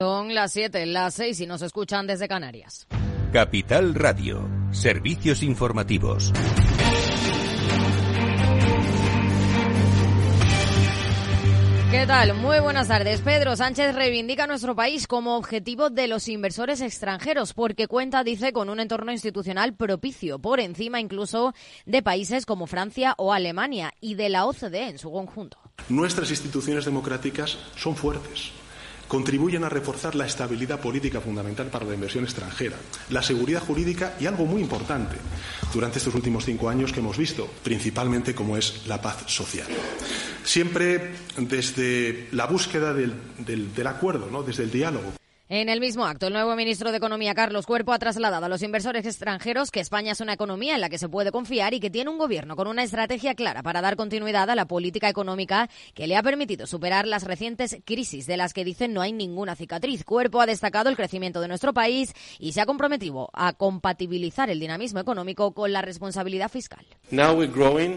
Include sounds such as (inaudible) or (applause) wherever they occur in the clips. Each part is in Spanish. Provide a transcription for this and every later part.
Son las 7, las 6 y nos escuchan desde Canarias. Capital Radio, servicios informativos. ¿Qué tal? Muy buenas tardes. Pedro Sánchez reivindica nuestro país como objetivo de los inversores extranjeros porque cuenta, dice, con un entorno institucional propicio, por encima incluso de países como Francia o Alemania y de la OCDE en su conjunto. Nuestras instituciones democráticas son fuertes contribuyen a reforzar la estabilidad política fundamental para la inversión extranjera, la seguridad jurídica y algo muy importante durante estos últimos cinco años que hemos visto, principalmente como es la paz social. Siempre desde la búsqueda del, acuerdo, ¿no? desde el diálogo. En el mismo acto, el nuevo ministro de Economía, Carlos Cuerpo, ha trasladado a los inversores extranjeros que España es una economía en la que se puede confiar y que tiene un gobierno con una estrategia clara para dar continuidad a la política económica que le ha permitido superar las recientes crisis de las que dicen no hay ninguna cicatriz. Cuerpo ha destacado el crecimiento de nuestro país y se ha comprometido a compatibilizar el dinamismo económico con la responsabilidad fiscal.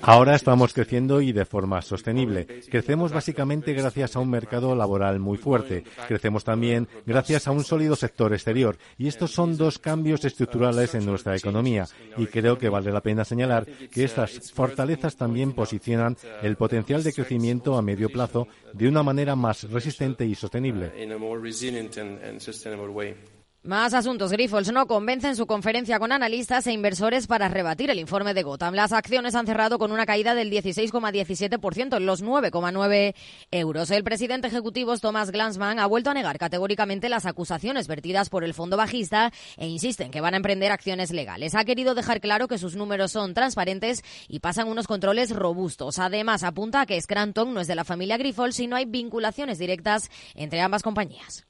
Ahora estamos creciendo y de forma sostenible. Crecemos básicamente gracias a un mercado laboral muy fuerte. Crecemos también gracias a un sólido sector exterior. Y estos son dos cambios estructurales en nuestra economía. Y creo que vale la pena señalar que estas fortalezas también posicionan el potencial de crecimiento a medio plazo de una manera más resistente y sostenible. Más asuntos. Grifols no convence en su conferencia con analistas e inversores para rebatir el informe de Gotham. Las acciones han cerrado con una caída del 16,17% en los 9,9 euros. El presidente ejecutivo Thomas Glansman ha vuelto a negar categóricamente las acusaciones vertidas por el fondo bajista e insiste en que van a emprender acciones legales. Ha querido dejar claro que sus números son transparentes y pasan unos controles robustos. Además, apunta a que Scranton no es de la familia Grifols y no hay vinculaciones directas entre ambas compañías.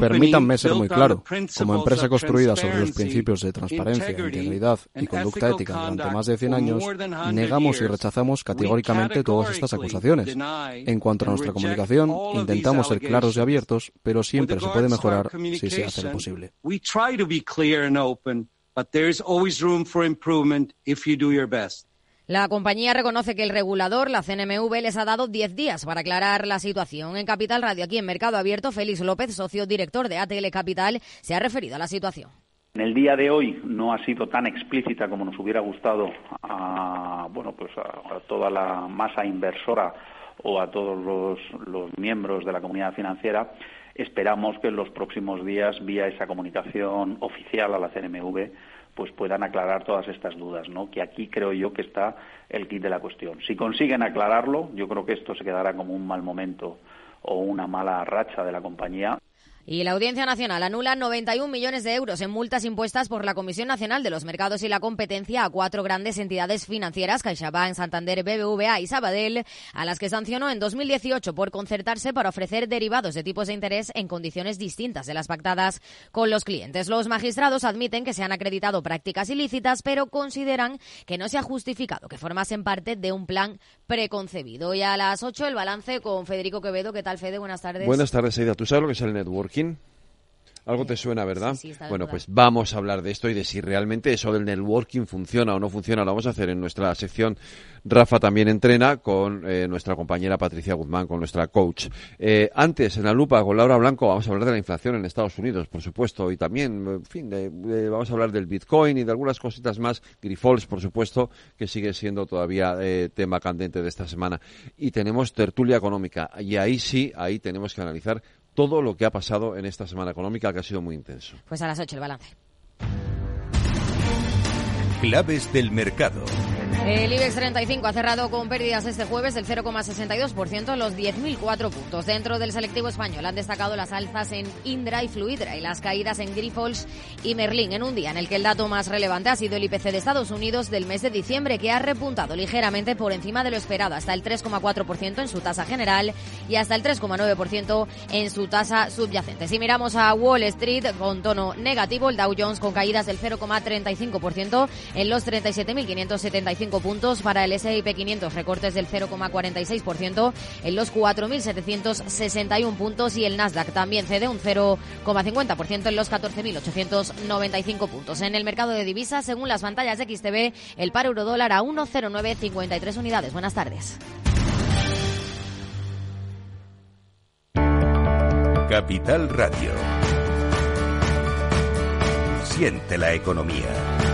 Permítanme ser muy claro. Como empresa construida sobre los principios de transparencia, integridad y conducta ética durante más de 100 años, negamos y rechazamos categóricamente todas estas acusaciones. En cuanto a nuestra comunicación, intentamos ser claros y abiertos, pero siempre se puede mejorar si se hace lo posible. La compañía reconoce que el regulador, la CNMV, les ha dado 10 días para aclarar la situación. En Capital Radio, aquí en Mercado Abierto, Félix López, socio director de ATL Capital, se ha referido a la situación. En el día de hoy no ha sido tan explícita como nos hubiera gustado a, bueno, pues a, toda la masa inversora o a todos los, los miembros de la comunidad financiera. Esperamos que en los próximos días, vía esa comunicación oficial a la CNMV, pues puedan aclarar todas estas dudas, ¿no? Que aquí creo yo que está el kit de la cuestión. Si consiguen aclararlo, yo creo que esto se quedará como un mal momento o una mala racha de la compañía. Y la Audiencia Nacional anula 91 millones de euros en multas impuestas por la Comisión Nacional de los Mercados y la Competencia a cuatro grandes entidades financieras, CaixaBank, Santander, BBVA y Sabadell, a las que sancionó en 2018 por concertarse para ofrecer derivados de tipos de interés en condiciones distintas de las pactadas con los clientes. Los magistrados admiten que se han acreditado prácticas ilícitas, pero consideran que no se ha justificado que formasen parte de un plan preconcebido. Y a las 8 el balance con Federico Quevedo. ¿Qué tal, Fede? Buenas tardes. Buenas tardes, Aida. ¿Tú sabes lo que es el network? Algo te suena, ¿verdad? bueno, pues vamos a hablar de esto y de si realmente eso del networking funciona o no funciona. Lo vamos a hacer en nuestra sección. Rafa también entrena con eh, nuestra compañera Patricia Guzmán, con nuestra coach. Eh, antes, en la lupa con Laura Blanco, vamos a hablar de la inflación en Estados Unidos, por supuesto, y también, en fin, vamos a hablar del Bitcoin y de algunas cositas más. Grifols, por supuesto, que sigue siendo todavía eh, tema candente de esta semana. Y tenemos tertulia económica. Y ahí sí, ahí tenemos que analizar todo lo que ha pasado en esta semana económica que ha sido muy intenso. Pues a las 8 el balance. Claves del mercado. El IBEX 35 ha cerrado con pérdidas este jueves del 0,62%, los 10.004 puntos. Dentro del selectivo español han destacado las alzas en Indra y Fluidra y las caídas en Grifols y Merlin, en un día en el que el dato más relevante ha sido el IPC de Estados Unidos del mes de diciembre, que ha repuntado ligeramente por encima de lo esperado, hasta el 3,4% en su tasa general y hasta el 3,9% en su tasa subyacente. Si miramos a Wall Street con tono negativo, el Dow Jones con caídas del 0,35% en los 37.575 puntos para el S&P 500, recortes del 0,46% en los 4.761 puntos y el Nasdaq también cede un 0,50% en los 14.895 puntos. En el mercado de divisas, según las pantallas de XTB, el par euro dólar a 1,0953 unidades. Buenas tardes. Buenas tardes, Aida. ¿Tú sabes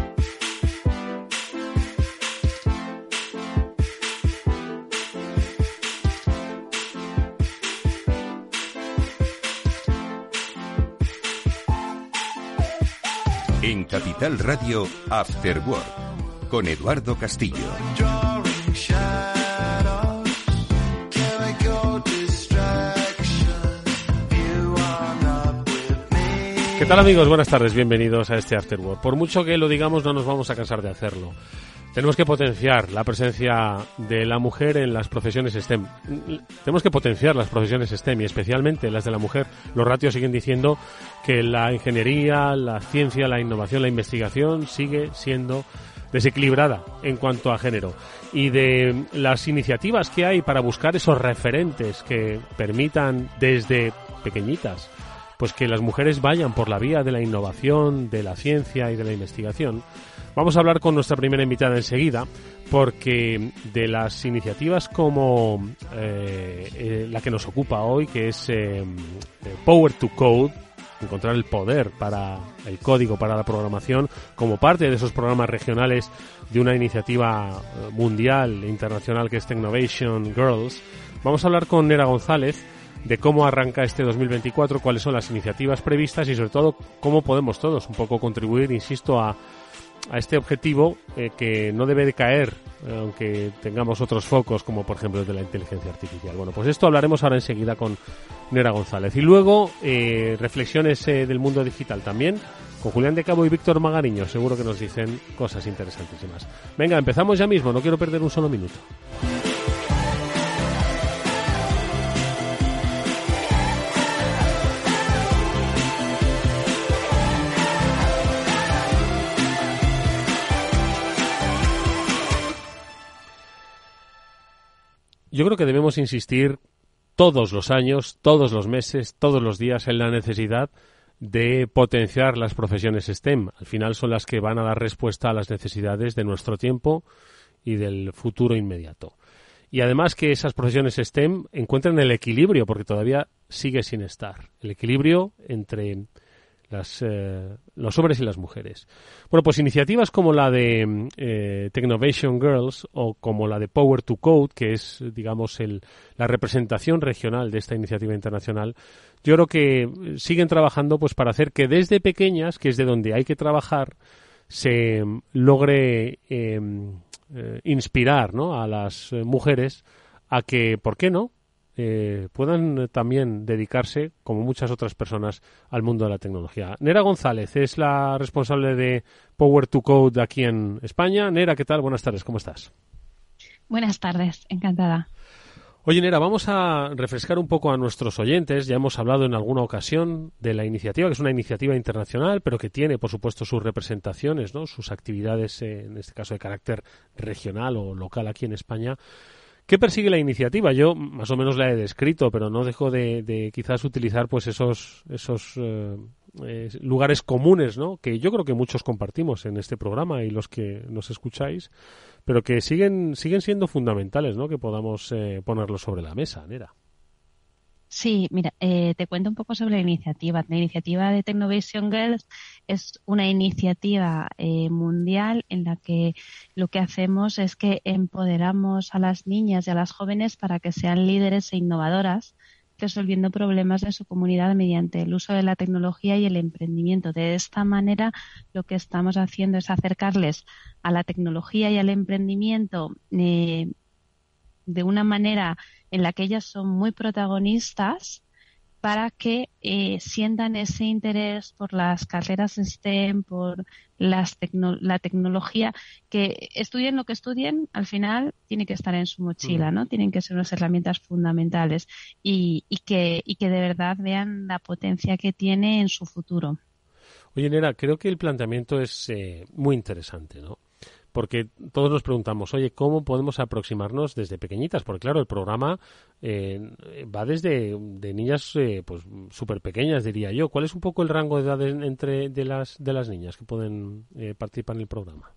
En Capital Radio, After Work, con Eduardo Castillo. ¿Qué tal amigos? Buenas tardes, bienvenidos a este After Work. Por mucho que lo digamos, no nos vamos a cansar de hacerlo. Tenemos que potenciar la presencia de la mujer en las profesiones STEM. Tenemos que potenciar las profesiones STEM y especialmente las de la mujer. Los ratios siguen diciendo que la ingeniería, la ciencia, la innovación, la investigación sigue siendo desequilibrada en cuanto a género y de las iniciativas que hay para buscar esos referentes que permitan desde pequeñitas pues que las mujeres vayan por la vía de la innovación, de la ciencia y de la investigación. Vamos a hablar con nuestra primera invitada enseguida, porque de las iniciativas como eh, eh, la que nos ocupa hoy, que es eh, Power to Code, encontrar el poder para el código, para la programación, como parte de esos programas regionales de una iniciativa mundial e internacional que es Technovation Girls, vamos a hablar con Nera González, de cómo arranca este 2024, cuáles son las iniciativas previstas y sobre todo cómo podemos todos un poco contribuir, insisto, a, a este objetivo eh, que no debe de caer, eh, aunque tengamos otros focos, como por ejemplo el de la inteligencia artificial. Bueno, pues esto hablaremos ahora enseguida con Nera González. Y luego, eh, reflexiones del mundo digital también, con Julián de Cabo y Víctor Magariño. Seguro que nos dicen cosas interesantísimas. Venga, empezamos ya mismo, no quiero perder un solo minuto. Yo creo que debemos insistir todos los años, todos los meses, todos los días en la necesidad de potenciar las profesiones STEM. Al final son las que van a dar respuesta a las necesidades de nuestro tiempo y del futuro inmediato. Y además que esas profesiones STEM encuentren el equilibrio, porque todavía sigue sin estar. El equilibrio entre las, eh, los hombres y las mujeres. Bueno, pues iniciativas como la de eh, Technovation Girls o como la de Power to Code, que es, digamos, el, la representación regional de esta iniciativa internacional, yo creo que siguen trabajando pues para hacer que desde pequeñas, que es de donde hay que trabajar, se logre em, eh, inspirar ¿no? a las mujeres a que, ¿por qué no?, eh, puedan también dedicarse, como muchas otras personas, al mundo de la tecnología. Nera González es la responsable de Power to Code aquí en España. Nera, ¿qué tal? Buenas tardes, ¿cómo estás? Buenas tardes, encantada. Oye, Nera, vamos a refrescar un poco a nuestros oyentes. Ya hemos hablado en alguna ocasión de la iniciativa, que es una iniciativa internacional, pero que tiene, por supuesto, sus representaciones, ¿no? sus actividades, en este caso de carácter regional o local aquí en España. ¿Qué persigue la iniciativa? Yo más o menos la he descrito, pero no dejo de, quizás utilizar pues esos, esos eh, lugares comunes, ¿no? Que yo creo que muchos compartimos en este programa y los que nos escucháis, pero que siguen siguen siendo fundamentales, ¿no? Que podamos eh, ponerlos sobre la mesa, Nera. Sí, mira, eh, te cuento un poco sobre la iniciativa. La iniciativa de Technovation Girls es una iniciativa eh, mundial en la que lo que hacemos es que empoderamos a las niñas y a las jóvenes para que sean líderes e innovadoras, resolviendo problemas de su comunidad mediante el uso de la tecnología y el emprendimiento. De esta manera, lo que estamos haciendo es acercarles a la tecnología y al emprendimiento eh, de una manera en la que ellas son muy protagonistas para que eh, sientan ese interés por las carreras STEM, por las la tecnología, que estudien lo que estudien, al final tiene que estar en su mochila. ¿no? Tienen que ser unas herramientas fundamentales y, y, que, y que de verdad vean la potencia que tiene en su futuro. Oye, Nera, creo que el planteamiento es eh, muy interesante, ¿no? Porque todos nos preguntamos, oye, ¿cómo podemos aproximarnos desde pequeñitas? Porque claro, el programa eh, va desde de niñas eh, pues súper pequeñas, diría yo. ¿Cuál es un poco el rango de edad entre de las, de las niñas que pueden eh, participar en el programa?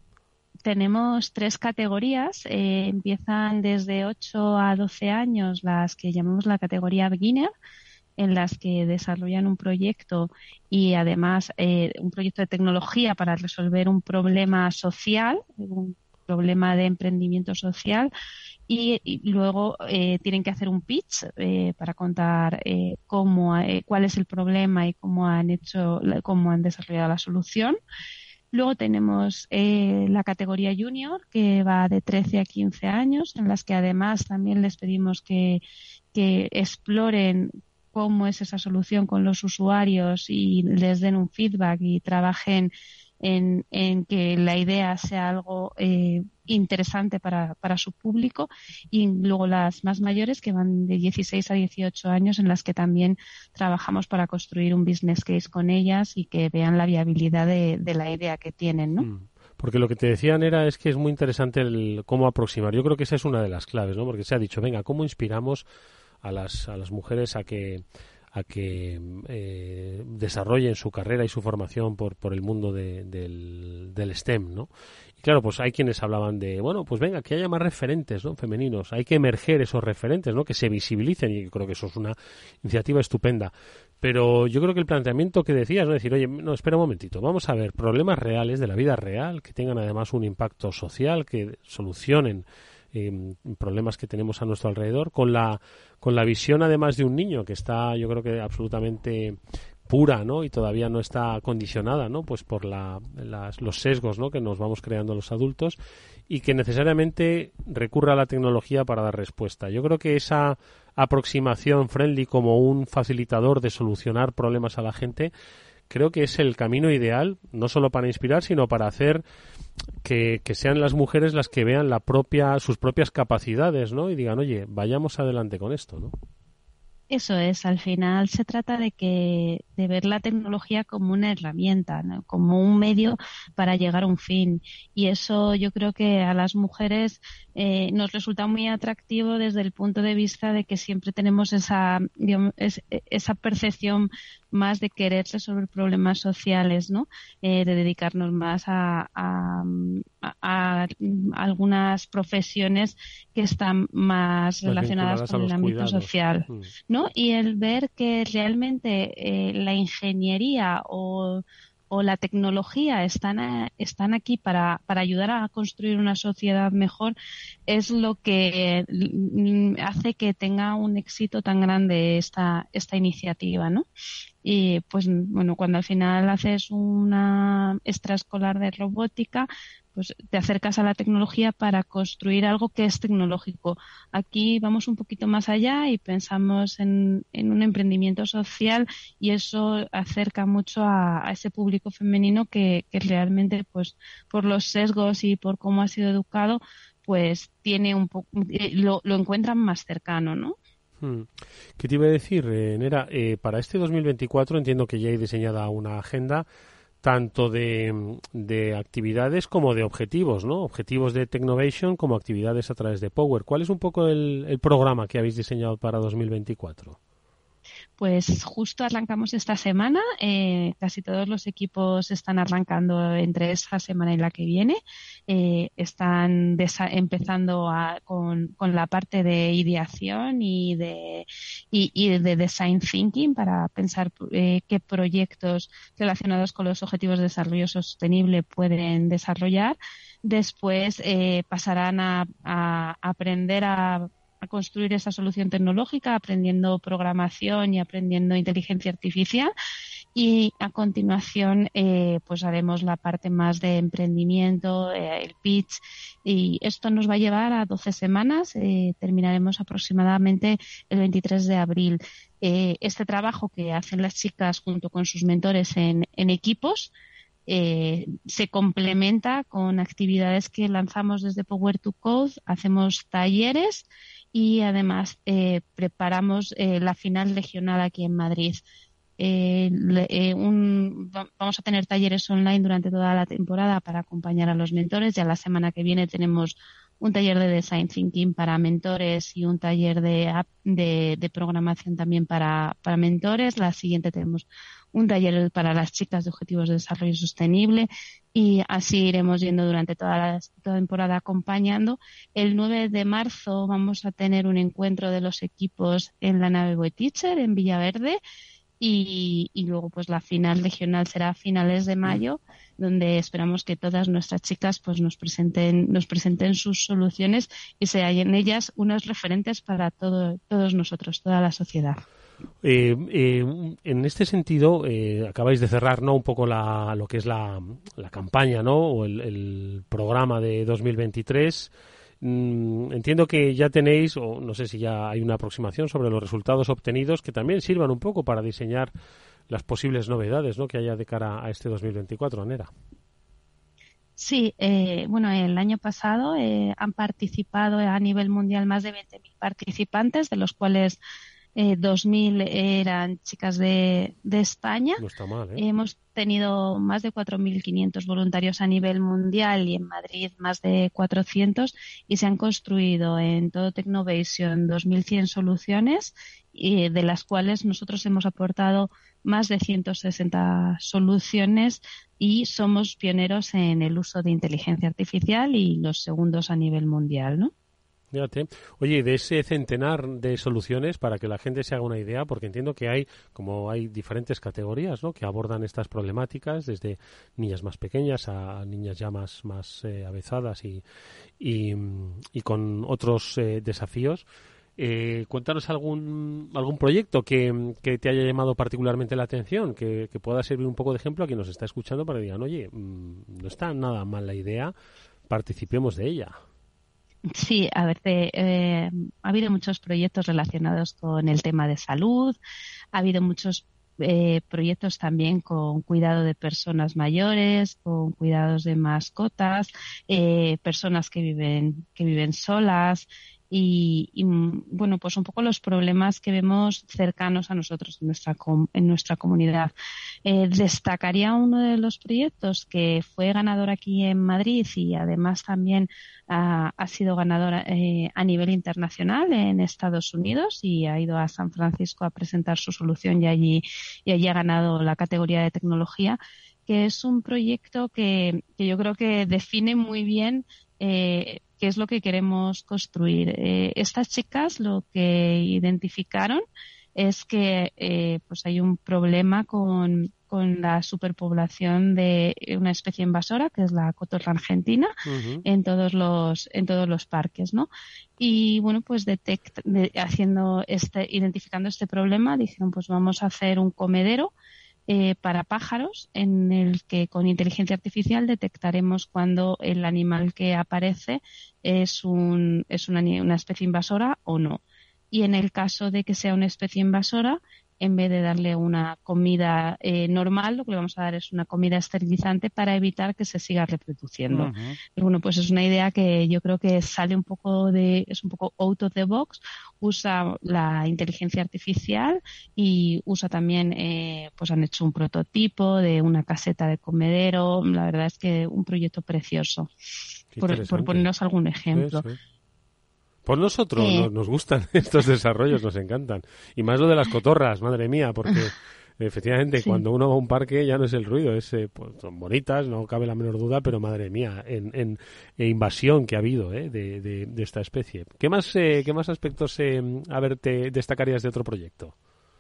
Tenemos tres categorías. empiezan desde 8 a 12 años las que llamamos la categoría beginner, en las que desarrollan un proyecto y además eh, un proyecto de tecnología para resolver un problema social, un problema de emprendimiento social y, luego eh, tienen que hacer un pitch eh, para contar cómo cuál es el problema y cómo han hecho cómo han desarrollado la solución. Luego tenemos la categoría junior, que va de 13 a 15 años, en las que además también les pedimos que, que exploren cómo es esa solución con los usuarios y les den un feedback y trabajen en, que la idea sea algo eh, interesante para, para, su público y luego las más mayores que van de 16 a 18 años en las que también trabajamos para construir un business case con ellas y que vean la viabilidad de, la idea que tienen, ¿no? Mm. Porque lo que te decían era es que es muy interesante el cómo aproximar. Yo creo que esa es una de las claves, ¿no? Porque se ha dicho, venga, ¿cómo inspiramos a las, a las mujeres a que a que eh, desarrollen su carrera y su formación por, por el mundo del, del, STEM, ¿no? Y claro, pues hay quienes hablaban de, bueno, pues venga, que haya más referentes, ¿no? Femeninos, hay que emerger esos referentes, ¿no? Que se visibilicen y creo que eso es una iniciativa estupenda. Pero yo creo que el planteamiento que decías, ¿no? Decir, oye, no, espera un momentito, vamos a ver problemas reales de la vida real que tengan además un impacto social, que solucionen eh, problemas que tenemos a nuestro alrededor, con la, con la visión además de un niño que está, yo creo que absolutamente pura, ¿no? Y todavía no está condicionada, ¿no? Pues por la, los sesgos, ¿no? Que nos vamos creando los adultos y que necesariamente recurra a la tecnología para dar respuesta. Yo creo que esa aproximación friendly como un facilitador de solucionar problemas a la gente creo que es el camino ideal, no solo para inspirar, sino para hacer que, sean las mujeres las que vean la propia, sus propias capacidades, ¿no? Y digan, oye, vayamos adelante con esto, ¿no? Eso es, al final se trata de que de ver la tecnología como una herramienta, como un medio para llegar a un fin. Y eso yo creo que a las mujeres eh, nos resulta muy atractivo desde el punto de vista de que siempre tenemos esa, esa percepción más de querer resolver problemas sociales, ¿no? Eh, de dedicarnos más a, algunas profesiones que están más, relacionadas con el ámbito social, mm. ¿no? Y el ver que realmente eh, la ingeniería o o la tecnología están, están aquí para, para ayudar a construir una sociedad mejor es lo que mm, hace que tenga un éxito tan grande esta, esta iniciativa, ¿no? Y pues bueno, cuando al final haces una extraescolar de robótica, pues te acercas a la tecnología para construir algo que es tecnológico. Aquí vamos un poquito más allá y pensamos en, un emprendimiento social y eso acerca mucho a, ese público femenino que, realmente, pues, por los sesgos y por cómo ha sido educado, pues tiene un poco, eh, lo, lo encuentran más cercano, ¿no? Hmm. ¿Qué te iba a decir, eh, Nera? Eh, para este 2024 entiendo que ya hay diseñada una agenda tanto de, de, actividades como de objetivos, ¿no? Objetivos de Technovation como actividades a través de Power. ¿Cuál es un poco el, el programa que habéis diseñado para 2024? Pues justo arrancamos esta semana. Eh, casi todos los equipos están arrancando entre esta semana y la que viene. Eh, están empezando con, la parte de ideación y de, y, de design thinking para pensar eh, qué proyectos relacionados con los objetivos de desarrollo sostenible pueden desarrollar. Después pasarán a aprender a construir esa solución tecnológica aprendiendo programación y aprendiendo inteligencia artificial y a continuación eh, pues haremos la parte más de emprendimiento, eh, el pitch y esto nos va a llevar a 12 semanas. Eh, terminaremos aproximadamente el 23 de abril. este trabajo que hacen las chicas junto con sus mentores en, en equipos se complementa con actividades que lanzamos desde Power to Code, hacemos talleres y además preparamos la final regional aquí en Madrid. Eh, eh, vamos a tener talleres online durante toda la temporada para acompañar a los mentores. Ya la semana que viene tenemos un taller de design thinking para mentores y un taller de, programación también para, mentores. La siguiente tenemos un taller para las chicas de objetivos de desarrollo sostenible y así iremos yendo durante toda la, temporada acompañando. El 9 de marzo vamos a tener un encuentro de los equipos en la nave Boy Teacher en Villaverde y, luego pues la final regional será a finales de mayo donde esperamos que todas nuestras chicas pues nos presenten nos presenten sus soluciones y sean en ellas unos referentes para todo, todos nosotros toda la sociedad eh, eh, en este sentido eh, acabáis de cerrar no un poco la, lo que es la, la campaña no o el, el programa de 2023 Mm, entiendo que ya tenéis, o no sé si ya hay una aproximación sobre los resultados obtenidos que también sirvan un poco para diseñar las posibles novedades ¿no? que haya de cara a este 2024, Anera. Sí, eh, bueno, el año pasado eh, han participado a nivel mundial más de 20.000 participantes, de los cuales eh, 2.000 eran chicas de, de España. No está mal, ¿eh? Hemos tenido más de 4.500 voluntarios a nivel mundial y en Madrid más de 400 y se han construido en todo Technovation 2.100 soluciones y de las cuales nosotros hemos aportado más de 160 soluciones y somos pioneros en el uso de inteligencia artificial y los segundos a nivel mundial, ¿no? Oye, de ese centenar de soluciones, para que la gente se haga una idea, porque entiendo que hay, como hay diferentes categorías, ¿no? Que abordan estas problemáticas, desde niñas más pequeñas a niñas ya más, más eh, avezadas y, y, con otros eh, desafíos. Eh, cuéntanos algún, algún proyecto que, que, te haya llamado particularmente la atención, que, que, pueda servir un poco de ejemplo a quien nos está escuchando para que digan, oye, mm, no está nada mal la idea, participemos de ella. Sí, a ver, eh, ha habido muchos proyectos relacionados con el tema de salud, ha habido muchos eh, proyectos también con cuidado de personas mayores, con cuidados de mascotas, eh, personas que viven que viven solas, y, bueno, pues un poco los problemas que vemos cercanos a nosotros en nuestra, en nuestra comunidad. Eh, destacaría uno de los proyectos que fue ganador aquí en Madrid y además también ha, sido ganador eh, a nivel internacional en Estados Unidos y ha ido a San Francisco a presentar su solución y allí, y allí ha ganado la categoría de tecnología que es un proyecto que, que yo creo que define muy bien eh, qué es lo que queremos construir. Eh, estas chicas lo que identificaron es que eh, pues hay un problema con, con, la superpoblación de una especie invasora que es la cotorra argentina en todos los en todos los parques no y bueno pues detect, haciendo este identificando este problema dijeron pues vamos a hacer un comedero eh, para pájaros en el que con inteligencia artificial detectaremos cuando el animal que aparece es, un, es una, una especie invasora o no. Y en el caso de que sea una especie invasora, en vez de darle una comida eh, normal, lo que le vamos a dar es una comida esterilizante para evitar que se siga reproduciendo. Y bueno, pues es una idea que yo creo que sale un poco de, es un poco out of the box, usa la inteligencia artificial y usa también, eh, pues han hecho un prototipo de una caseta de comedero. La verdad es que un proyecto precioso. Por, por, ponernos algún ejemplo. Por nosotros nos, gustan (laughs) estos desarrollos, nos encantan. Y más lo de las cotorras, madre mía, porque efectivamente cuando uno va a un parque ya no es el ruido, es, eh, pues, son bonitas, no cabe la menor duda, pero madre mía, en, en, invasión que ha habido eh, de, de, esta especie. ¿Qué más, eh, qué más aspectos, a ver, te destacarías de otro proyecto?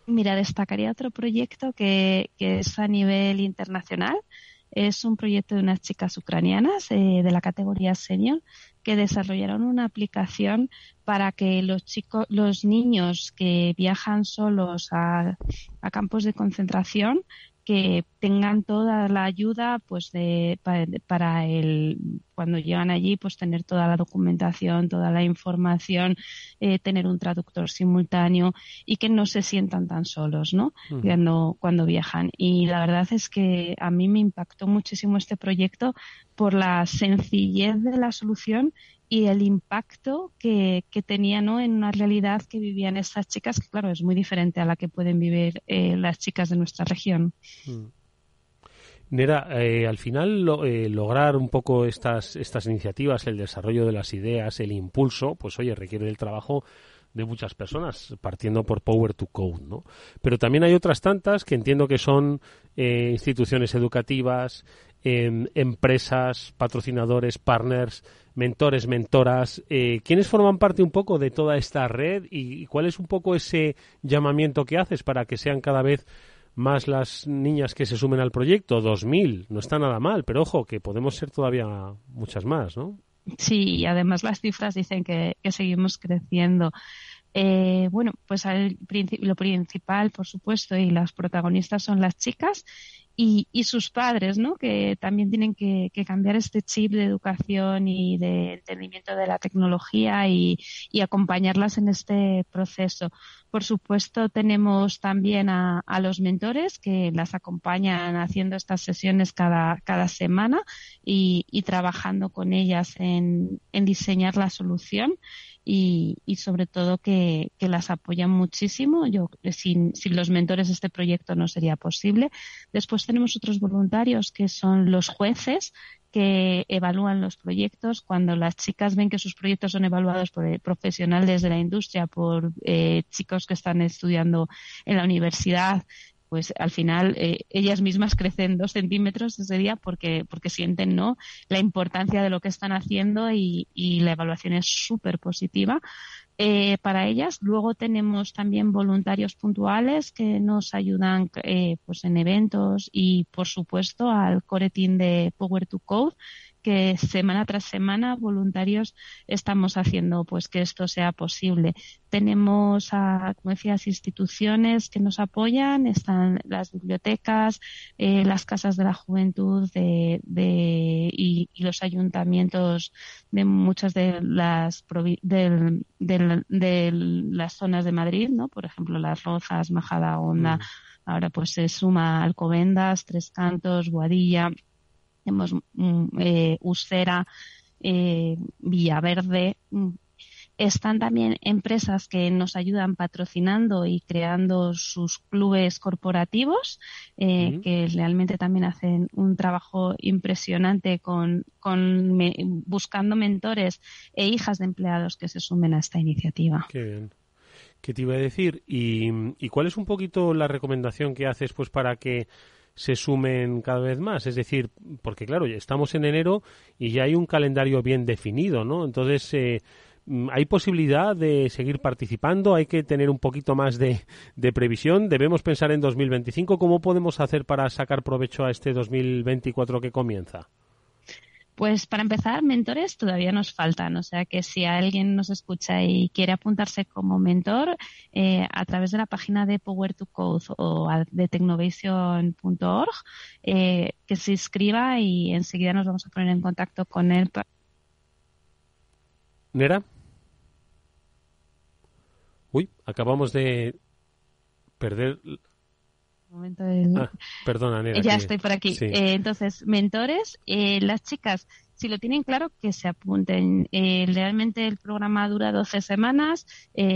Mira, destacaría otro proyecto que, que es a nivel internacional. Es un proyecto de unas chicas ucranianas de la categoría senior que desarrollaron una aplicación para que los chicos, los niños que viajan solos a, campos de concentración que tengan toda la ayuda pues de, para, el cuando llegan allí pues tener toda la documentación toda la información eh, tener un traductor simultáneo y que no se sientan tan solos no cuando, cuando viajan. Y la verdad es que a mí me impactó muchísimo este proyecto por la sencillez de la solución y el impacto que, que tenía ¿no? en una realidad que vivían estas chicas, que claro, es muy diferente a la que pueden vivir eh, las chicas de nuestra región. Mm. Nera, eh, al final eh, lograr un poco estas, estas iniciativas, el desarrollo de las ideas, el impulso, pues oye, requiere el trabajo de muchas personas, partiendo por Power to Code, ¿no? Pero también hay otras tantas que entiendo que son instituciones educativas, em, empresas, patrocinadores, partners, mentores, mentoras. Eh, ¿Quiénes forman parte un poco de toda esta red y, cuál es un poco ese llamamiento que haces para que sean cada vez más las niñas que se sumen al proyecto? 2.000, no está nada mal, pero ojo, que podemos ser todavía muchas más, ¿no? Sí, y además las cifras dicen que, seguimos creciendo. Eh, bueno, pues lo principal, por supuesto, y las protagonistas son las chicas y, y, sus padres, ¿no? Que también tienen que, cambiar este chip de educación y de entendimiento de la tecnología y, acompañarlas en este proceso. Por supuesto, tenemos también a, a, los mentores que las acompañan haciendo estas sesiones cada, cada semana y, trabajando con ellas en, en diseñar la solución y, y sobre todo que, que, las apoyan muchísimo. Yo, sin, sin los mentores este proyecto no sería posible. Después tenemos otros voluntarios que son los jueces que evalúan los proyectos. Cuando las chicas ven que sus proyectos son evaluados por profesionales de la industria, por eh, chicos que están estudiando en la universidad, pues al final eh, ellas mismas (laughs) crecen dos centímetros ese día porque, porque sienten ¿no? la importancia de lo que están haciendo y, y la evaluación es súper positiva. Eh, para ellas. Luego tenemos también voluntarios puntuales que nos ayudan eh, pues en eventos y, por supuesto, al core team de Power to Code, que semana tras semana voluntarios estamos haciendo pues que esto sea posible. Tenemos, a, como decías, instituciones que nos apoyan, están las bibliotecas, eh, las casas de la juventud de, de y, y, los ayuntamientos de muchas de las de, de, de, las zonas de Madrid, ¿no? Por ejemplo, Las Rozas, Majada Honda, mm. ahora pues se suma Alcobendas, Tres Cantos, Guadilla, tenemos mm, eh, Usera, eh, Villaverde. Mm. Están también empresas que nos ayudan patrocinando y creando sus clubes corporativos, eh, que realmente también hacen un trabajo impresionante con, con buscando mentores e hijas de empleados que se sumen a esta iniciativa. Qué bien. ¿Qué te iba a decir? ¿Y, ¿Y cuál es un poquito la recomendación que haces pues para que se sumen cada vez más. Es decir, porque claro, ya estamos en enero y ya hay un calendario bien definido, ¿no? Entonces, eh, mm, ¿hay posibilidad de seguir participando? ¿Hay que tener un poquito más de, de, previsión? ¿Debemos pensar en 2025? ¿Cómo podemos hacer para sacar provecho a este 2024 que comienza? Pues para empezar, mentores todavía nos faltan. O sea que si alguien nos escucha y quiere apuntarse como mentor, eh, a través de la página de Power to Code o de technovation.org, eh, que se inscriba y enseguida nos vamos a poner en contacto con él. ¿Nera? Uy, acabamos de perder momento ah, perdona, Nera, Ya estoy por aquí. Eh, entonces, mentores, eh, las chicas, si lo tienen claro, que se apunten. Eh, realmente el programa dura 12 semanas.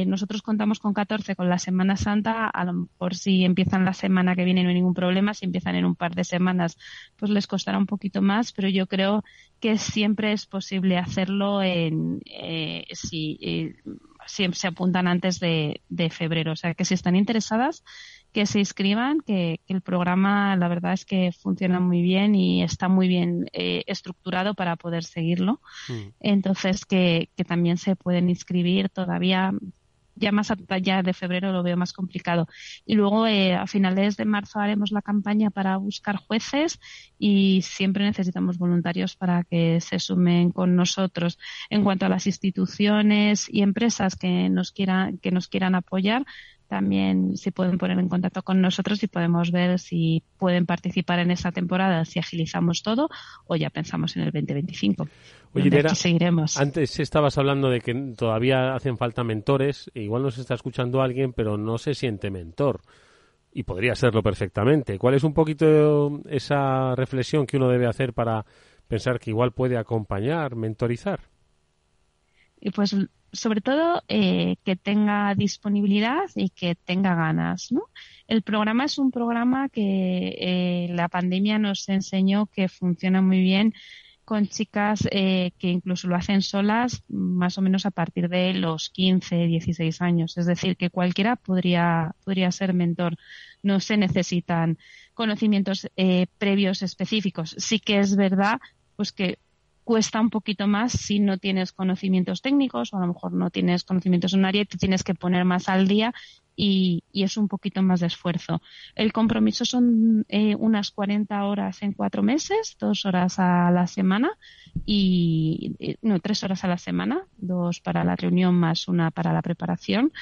nosotros contamos con 14 con la Semana Santa. A lo mejor si empiezan la semana que viene no hay ningún problema. Si empiezan en un par de semanas, pues les costará un poquito más. Pero yo creo que siempre es posible hacerlo en si, si se apuntan antes de, de febrero. O sea que si están interesadas, que se inscriban, que, el programa la verdad es que funciona muy bien y está muy bien eh, estructurado para poder seguirlo. Mm. Entonces, que, que también se pueden inscribir todavía ya más allá de febrero lo veo más complicado. Y luego eh, a finales de marzo haremos la campaña para buscar jueces y siempre necesitamos voluntarios para que se sumen con nosotros. En cuanto a las instituciones y empresas que nos quieran que nos quieran apoyar, también se pueden poner en contacto con nosotros y podemos ver si pueden participar en esta temporada, si agilizamos todo o ya pensamos en el 2025. Oye, seguiremos. antes estabas hablando de que todavía hacen falta mentores, igual nos está escuchando alguien, pero no se siente mentor. Y podría serlo perfectamente. ¿Cuál es un poquito esa reflexión que uno debe hacer para pensar que igual puede acompañar, mentorizar? Y pues sobre todo eh, que tenga disponibilidad y que tenga ganas. ¿no? El programa es un programa que eh, la pandemia nos enseñó que funciona muy bien con chicas eh, que incluso lo hacen solas más o menos a partir de los 15, 16 años. Es decir, que cualquiera podría, podría ser mentor. No se necesitan conocimientos previos específicos. Sí que es verdad pues que cuesta un poquito más si no tienes conocimientos técnicos o a lo mejor no tienes conocimientos en un área y te tienes que poner más al día y, es un poquito más de esfuerzo. El compromiso son eh, unas 40 horas en cuatro meses, dos horas a la semana y eh, no, tres horas a la semana, dos para la reunión más una para la preparación.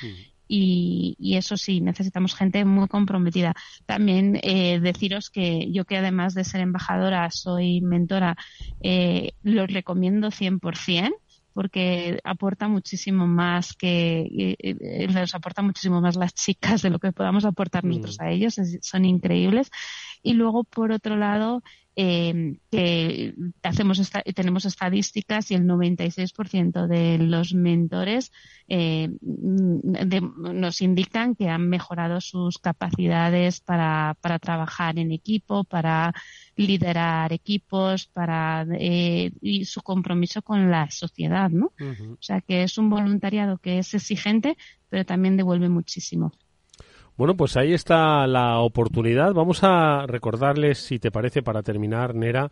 Y, eso sí, necesitamos gente muy comprometida. También eh, deciros que yo que además de ser embajadora soy mentora, eh, los recomiendo 100% porque aporta muchísimo más que eh, les aporta muchísimo más las chicas de lo que podamos aportar nosotros mm. a ellos son increíbles y luego por otro lado eh, que hacemos tenemos estadísticas y el 96% de los mentores eh, nos indican que han mejorado sus capacidades para, para trabajar en equipo, para liderar equipos, para eh, y su compromiso con la sociedad, ¿no? O sea que es un voluntariado que es exigente, pero también devuelve muchísimo. Bueno, pues ahí está la oportunidad. Vamos a recordarles, si te parece, para terminar, Nera,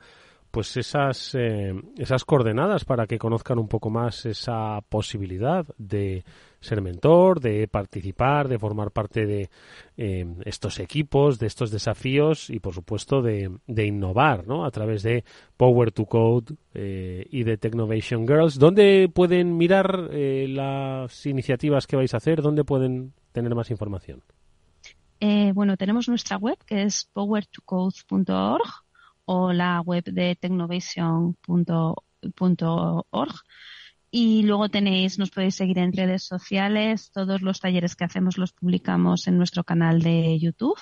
pues esas, eh, esas coordenadas para que conozcan un poco más esa posibilidad de ser mentor, de participar, de formar parte de eh, estos equipos, de estos desafíos y, por supuesto, de, innovar ¿no? a través de Power to Code eh, y de Technovation Girls. ¿Dónde pueden mirar las iniciativas que vais a hacer? ¿Dónde pueden tener más información? Eh, bueno, tenemos nuestra web que es power2code.org o la web de technovation.org. Y luego tenéis, nos podéis seguir en redes sociales. Todos los talleres que hacemos los publicamos en nuestro canal de YouTube.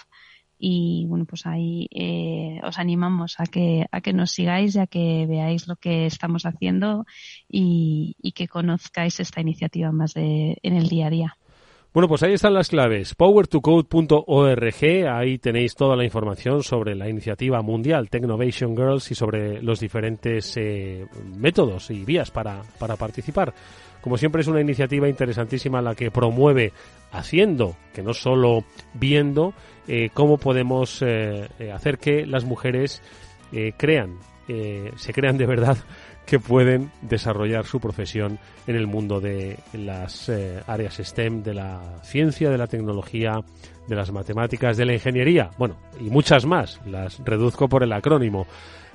Y bueno, pues ahí eh, os animamos a que, a que nos sigáis y a que veáis lo que estamos haciendo y, y que conozcáis esta iniciativa más de, en el día a día. Bueno, pues ahí están las claves. Power2Code.org, ahí tenéis toda la información sobre la iniciativa mundial Technovation Girls y sobre los diferentes eh, métodos y vías para, para participar. Como siempre es una iniciativa interesantísima la que promueve haciendo, que no solo viendo, eh, cómo podemos eh, hacer que las mujeres crean, se crean de verdad que pueden desarrollar su profesión en el mundo de las eh, áreas STEM, de la ciencia, de la tecnología, de las matemáticas, de la ingeniería, bueno, y muchas más, las reduzco por el acrónimo.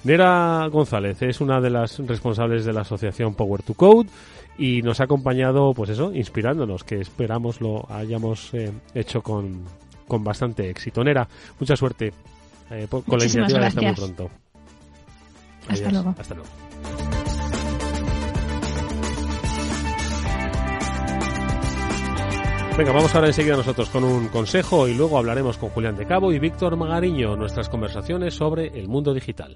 Nera González es una de las responsables de la asociación Power to Code y nos ha acompañado, pues eso, inspirándonos, que esperamos lo hayamos eh, hecho con, con bastante éxito. Nera, mucha suerte eh, con la iniciativa hasta muy pronto. Hasta luego. Hasta luego. Venga, vamos ahora enseguida nosotros con un consejo y luego hablaremos con Julián de Cabo y Víctor Magariño nuestras conversaciones sobre el mundo digital.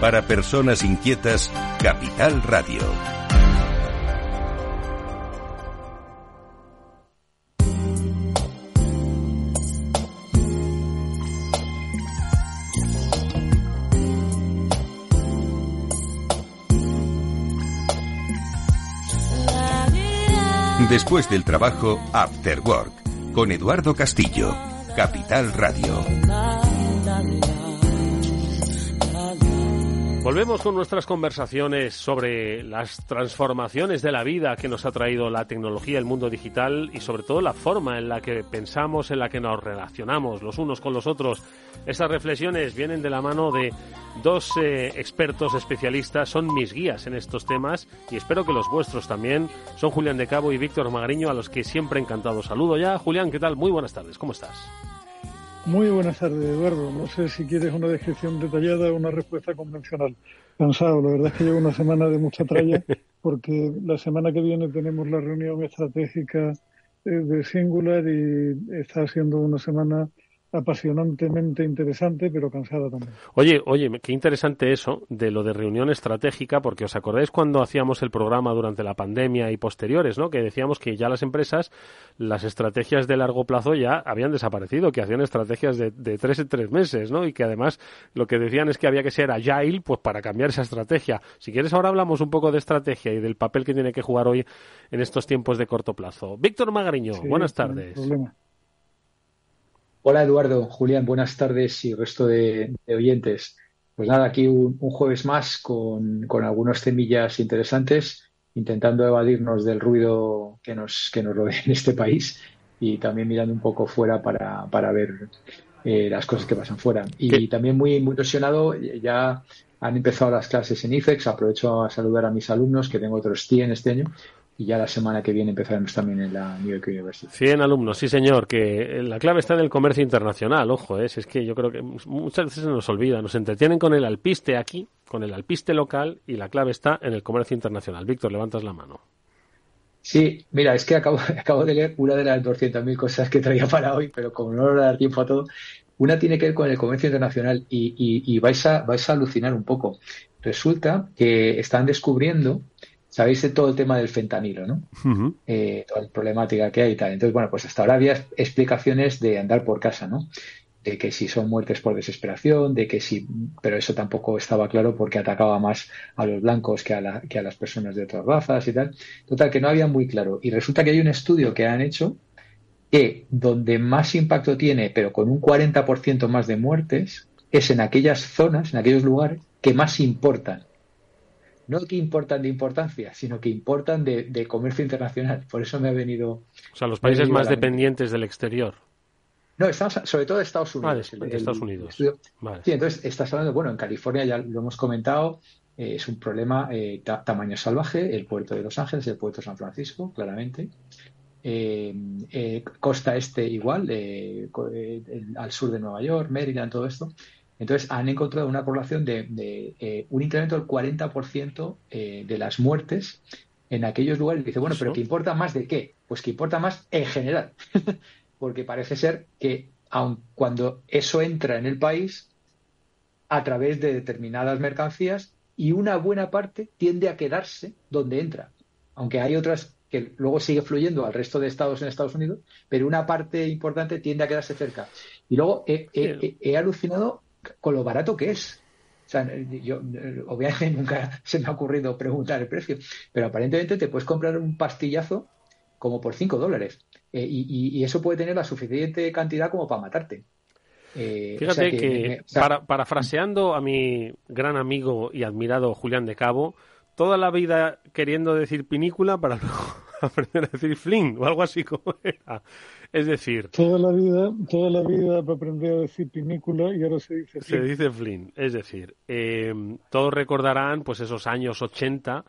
Para personas inquietas, Capital Radio. Después del trabajo, After Work con Eduardo Castillo, Capital Radio. Volvemos con nuestras conversaciones sobre las transformaciones de la vida que nos ha traído la tecnología, el mundo digital y sobre todo la forma en la que pensamos, en la que nos relacionamos los unos con los otros. Estas reflexiones vienen de la mano de dos eh, expertos especialistas, son mis guías en estos temas y espero que los vuestros también. Son Julián de Cabo y Víctor Magariño, a los que siempre encantado saludo ya. Julián, ¿qué tal? Muy buenas tardes, ¿cómo estás? Muy buenas tardes, Eduardo. No sé si quieres una descripción detallada o una respuesta convencional. Cansado, la verdad es que llevo una semana de mucha tralla (laughs) porque la semana que viene tenemos la reunión estratégica eh, de Singular y está siendo una semana apasionantemente interesante, pero cansada también. Oye, oye, qué interesante eso de lo de reunión estratégica, porque os acordáis cuando hacíamos el programa durante la pandemia y posteriores, ¿no? Que decíamos que ya las empresas, las estrategias de largo plazo ya habían desaparecido, que hacían estrategias de, de tres en tres meses, ¿no? Y que además lo que decían es que había que ser agile, pues para cambiar esa estrategia. Si quieres, ahora hablamos un poco de estrategia y del papel que tiene que jugar hoy en estos tiempos de corto plazo. Víctor Magariño, buenas tardes. Hola Eduardo, Julián, buenas tardes y resto de, oyentes. Pues nada, aquí un, jueves más con, algunos temillas interesantes, intentando evadirnos del ruido que nos, que nos rodea en este país y también mirando un poco fuera para, para ver eh, las cosas que pasan fuera. Y también muy, muy ilusionado, ya han empezado las clases en IFEX, aprovecho a saludar a mis alumnos, que tengo otros 100 este año, y ya la semana que viene empezaremos también en la New York University. 100 alumnos, sí señor, que la clave está en el comercio internacional, ojo, ¿eh? es que yo creo que muchas veces se nos olvida, nos entretienen con el alpiste aquí, con el alpiste local y la clave está en el comercio internacional. Víctor, levantas la mano. Sí, mira, es que acabo, (laughs) acabo de leer una de las 200.000 cosas que traía para hoy, pero como no le da tiempo a todo, una tiene que ver con el comercio internacional y, y, y vais, a, vais a alucinar un poco. Resulta que están descubriendo sabéis de todo el tema del fentanilo, ¿no? Eh, toda la problemática que hay y tal. Entonces, bueno, pues hasta ahora había explicaciones de andar por casa, ¿no? De que si son muertes por desesperación, de que si, pero eso tampoco estaba claro porque atacaba más a los blancos que a, que a las personas de otras razas y tal. Total, que no había muy claro. Y resulta que hay un estudio que han hecho que donde más impacto tiene, pero con un 40% más de muertes, es en aquellas zonas, en aquellos lugares que más importan no que importan de importancia, sino que importan de, comercio internacional. Por eso me ha venido. O sea, los países más dependientes del exterior. No, estamos sobre todo Estados Unidos. Ah, Estados Unidos. Sí, entonces estás hablando, bueno, en California ya lo hemos comentado, eh, es un problema eh, tamaño salvaje, el puerto de Los Ángeles, el puerto de San Francisco, claramente. Eh, costa este igual, al sur de Nueva York, Maryland, todo esto. Entonces, han encontrado una población de, eh, un incremento del 40% eh, de las muertes en aquellos lugares. dice, bueno, pero ¿qué importa más de qué? Pues que importa más en general. (laughs) Porque parece ser que aun cuando eso entra en el país, a través de determinadas mercancías, y una buena parte tiende a quedarse donde entra. Aunque hay otras que luego sigue fluyendo al resto de estados en Estados Unidos, pero una parte importante tiende a quedarse cerca. Y luego he alucinado con lo barato que es. O sea, yo, obviamente (laughs) nunca se me ha ocurrido preguntar el precio, pero aparentemente te puedes comprar un pastillazo como por 5 dólares. Eh, y, eso puede tener la suficiente cantidad como para matarte. Eh, Fíjate que, para, parafraseando a mi gran amigo y admirado Julián de Cabo, toda la vida queriendo decir pinícula para luego (laughs) aprender a decir fling o algo así como era. Es decir... Toda la vida, toda la vida aprender a decir pinícula y ahora se dice Flynn. Se dice Flynn. Es decir, eh, todos recordarán pues esos años 80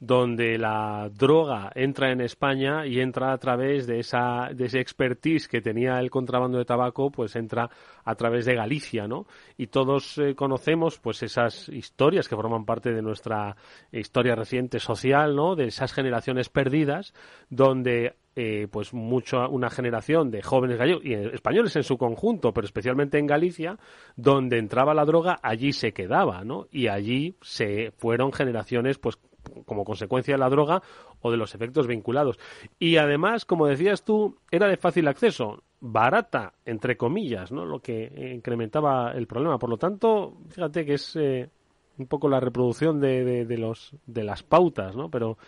donde la droga entra en España y entra a través de esa de ese expertise que tenía el contrabando de tabaco, pues entra a través de Galicia, ¿no? Y todos eh, conocemos pues esas historias que forman parte de nuestra historia reciente social, ¿no? De esas generaciones perdidas donde eh, pues mucho una generación de jóvenes gallegos y españoles en su conjunto, pero especialmente en Galicia, donde entraba la droga, allí se quedaba, ¿no? Y allí se fueron generaciones, pues como consecuencia de la droga o de los efectos vinculados. Y además, como decías tú, era de fácil acceso, barata, entre comillas, ¿no? Lo que incrementaba el problema. Por lo tanto, fíjate que es eh, un poco la reproducción de, de, los, de las pautas, ¿no? Pero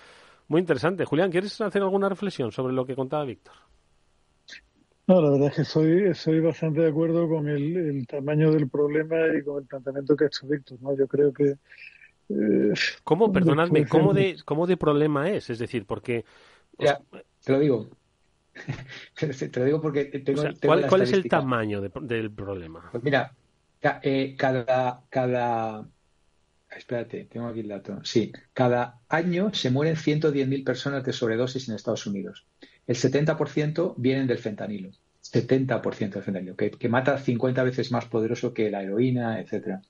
muy interesante. Julián, ¿quieres hacer alguna reflexión sobre lo que contaba Víctor? No, la verdad es que soy, soy bastante de acuerdo con el, tamaño del problema y con el planteamiento que ha hecho Víctor. ¿no? Yo creo que. Eh, ¿Cómo, perdonadme, ¿cómo de, cómo de problema es? Es decir, porque. Ya, te lo digo. (laughs) te lo digo porque tengo. ¿Cuál, es el tamaño del problema? Pues mira, eh, cada, cada. Espérate, tengo aquí el dato. Sí, cada año se mueren 110.000 personas de sobredosis en Estados Unidos el 70% vienen del fentanilo. 70% del fentanilo, que, que, mata 50 veces más poderoso que la heroína, etcétera.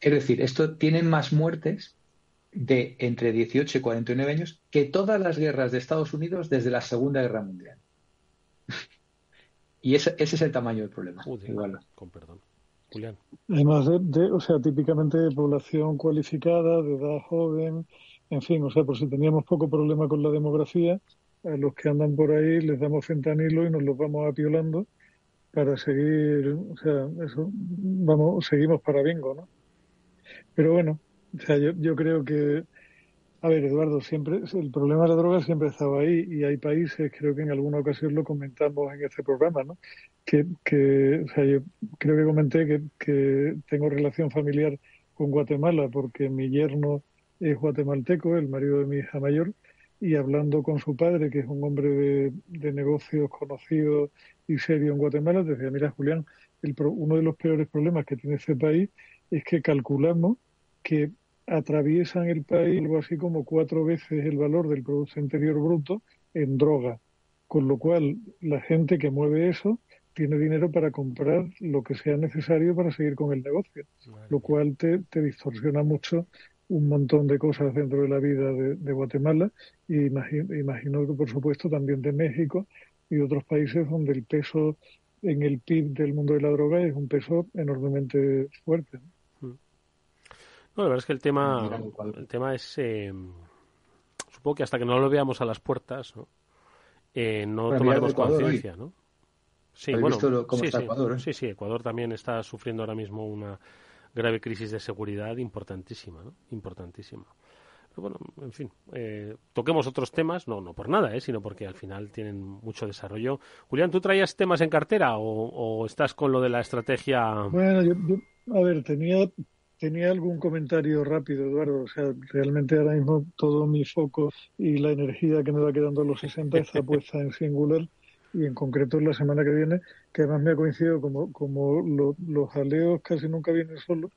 Es decir, esto tiene más muertes de entre 18 y 49 años que todas las guerras de Estados Unidos desde la Segunda Guerra Mundial. (laughs) y ese, ese, es el tamaño del problema. Igual. Con perdón. Además de, o sea, típicamente de población cualificada, de edad joven, en fin, o sea, por si teníamos poco problema con la demografía, a los que andan por ahí les damos fentanilo y nos los vamos apiolando para seguir, o sea, eso, vamos, seguimos para bingo, ¿no? Pero bueno, o sea, yo, yo creo que, a ver, Eduardo, siempre, el problema de la droga siempre ha estado ahí y hay países, creo que en alguna ocasión lo comentamos en este programa, ¿no? Que, que o sea, yo creo que comenté que, que tengo relación familiar con Guatemala porque mi yerno es guatemalteco, el marido de mi hija mayor, y hablando con su padre, que es un hombre de, negocios conocido y serio en Guatemala, decía, mira Julián, el, uno de los peores problemas que tiene este país es que calculamos que atraviesan el país algo así como cuatro veces el valor del Producto Interior Bruto en droga, con lo cual la gente que mueve eso tiene dinero para comprar lo que sea necesario para seguir con el negocio, lo cual te, te distorsiona mucho un montón de cosas dentro de la vida de, Guatemala y imagino, que por supuesto también de México y otros países donde el peso en el PIB del mundo de la droga es un peso enormemente fuerte. ¿no? Mm. la verdad es que el tema, el tema es, eh, supongo que hasta que no lo veamos a las puertas, no, eh, no tomaremos conciencia, ¿no? Sí, bueno, sí, Ecuador, sí, sí, Ecuador también está sufriendo ahora mismo una grave crisis de seguridad importantísima, ¿no? Importantísima. Pero bueno, en fin, eh, toquemos otros temas, no, no por nada, ¿eh? sino porque al final tienen mucho desarrollo. Julián, ¿tú traías temas en cartera o, estás con lo de la estrategia? Bueno, yo, a ver, tenía, tenía algún comentario rápido, Eduardo. O sea, realmente ahora mismo todo mi foco y la energía que me va quedando a los 60 está (laughs) puesta en Singular y en concreto en la semana que viene, que además me ha coincidido como, como los aleos casi nunca vienen solos,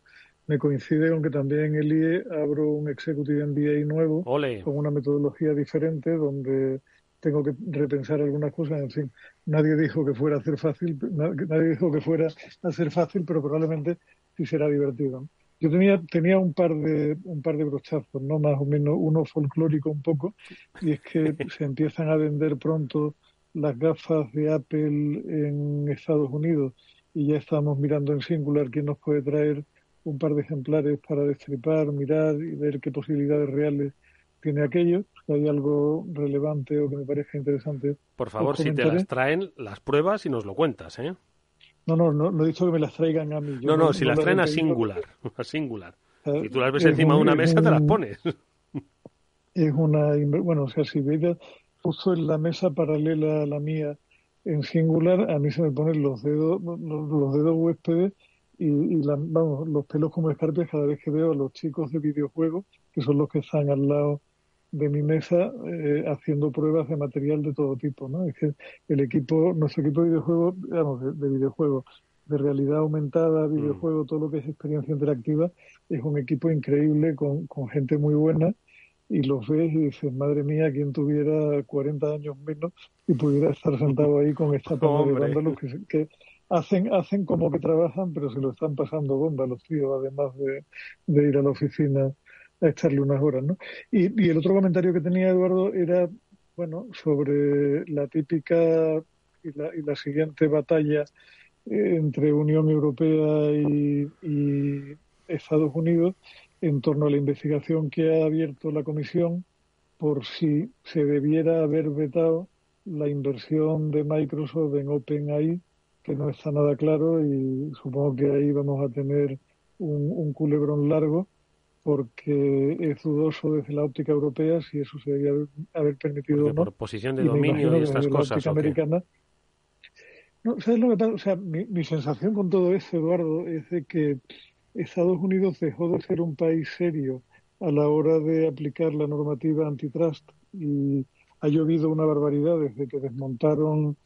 me coincide con que también en el IE abro un Executive MBA nuevo con una metodología diferente donde tengo que repensar algunas cosas. En fin, nadie dijo que fuera a ser fácil, nadie dijo que fuera a ser fácil, pero probablemente sí será divertido. Yo tenía, tenía un par de un par de brochazos, no más o menos uno folclórico un poco, y es que se empiezan a vender pronto las gafas de Apple en Estados Unidos y ya estamos mirando en Singular quién nos puede traer un par de ejemplares para destripar, mirar y ver qué posibilidades reales tiene aquello. Si hay algo relevante o que me parezca interesante. Por favor, si te las traen, las pruebas y nos lo cuentas, ¿eh? No, no, no, he dicho que me las traigan a mí. no, no, si las traen a Singular, (laughs) a Singular. Si tú las ves encima de una mesa, te las pones. Es una, bueno, o sea, si veis puso en la mesa paralela a la mía en singular, a mí se me ponen los dedos, los, dedos huéspedes y, vamos, los pelos como escarpias cada vez que veo a los chicos de videojuegos, que son los que están al lado de mi mesa eh, haciendo pruebas de material de todo tipo, ¿no? Es que el equipo, nuestro equipo de videojuegos, digamos, de, videojuegos, de realidad aumentada, mm. videojuego, todo lo que es experiencia interactiva, es un equipo increíble con, con gente muy buena y los ves y dices, madre mía, quien tuviera 40 años menos y pudiera estar sentado ahí con esta pata de que, que, hacen, hacen como que trabajan, pero se lo están pasando bomba los tíos, además de, de ir a la oficina a echarle unas horas, ¿no? Y, el otro comentario que tenía Eduardo era, bueno, sobre la típica y la, y la siguiente batalla entre Unión Europea y Estados Unidos en torno a la investigación que ha abierto la Comisión por si se debiera haber vetado la inversión de Microsoft en OpenAI, que no está nada claro y supongo que ahí vamos a tener un, culebrón largo porque es dudoso desde la óptica europea si eso se debería haber permitido o no. Por posición de dominio y estas cosas. americana, no, ¿sabes lo que pasa? O sea, mi, mi, sensación con todo eso, Eduardo, es de que Estados Unidos dejó de ser un país serio a la hora de aplicar la normativa antitrust y ha llovido una barbaridad desde que desmontaron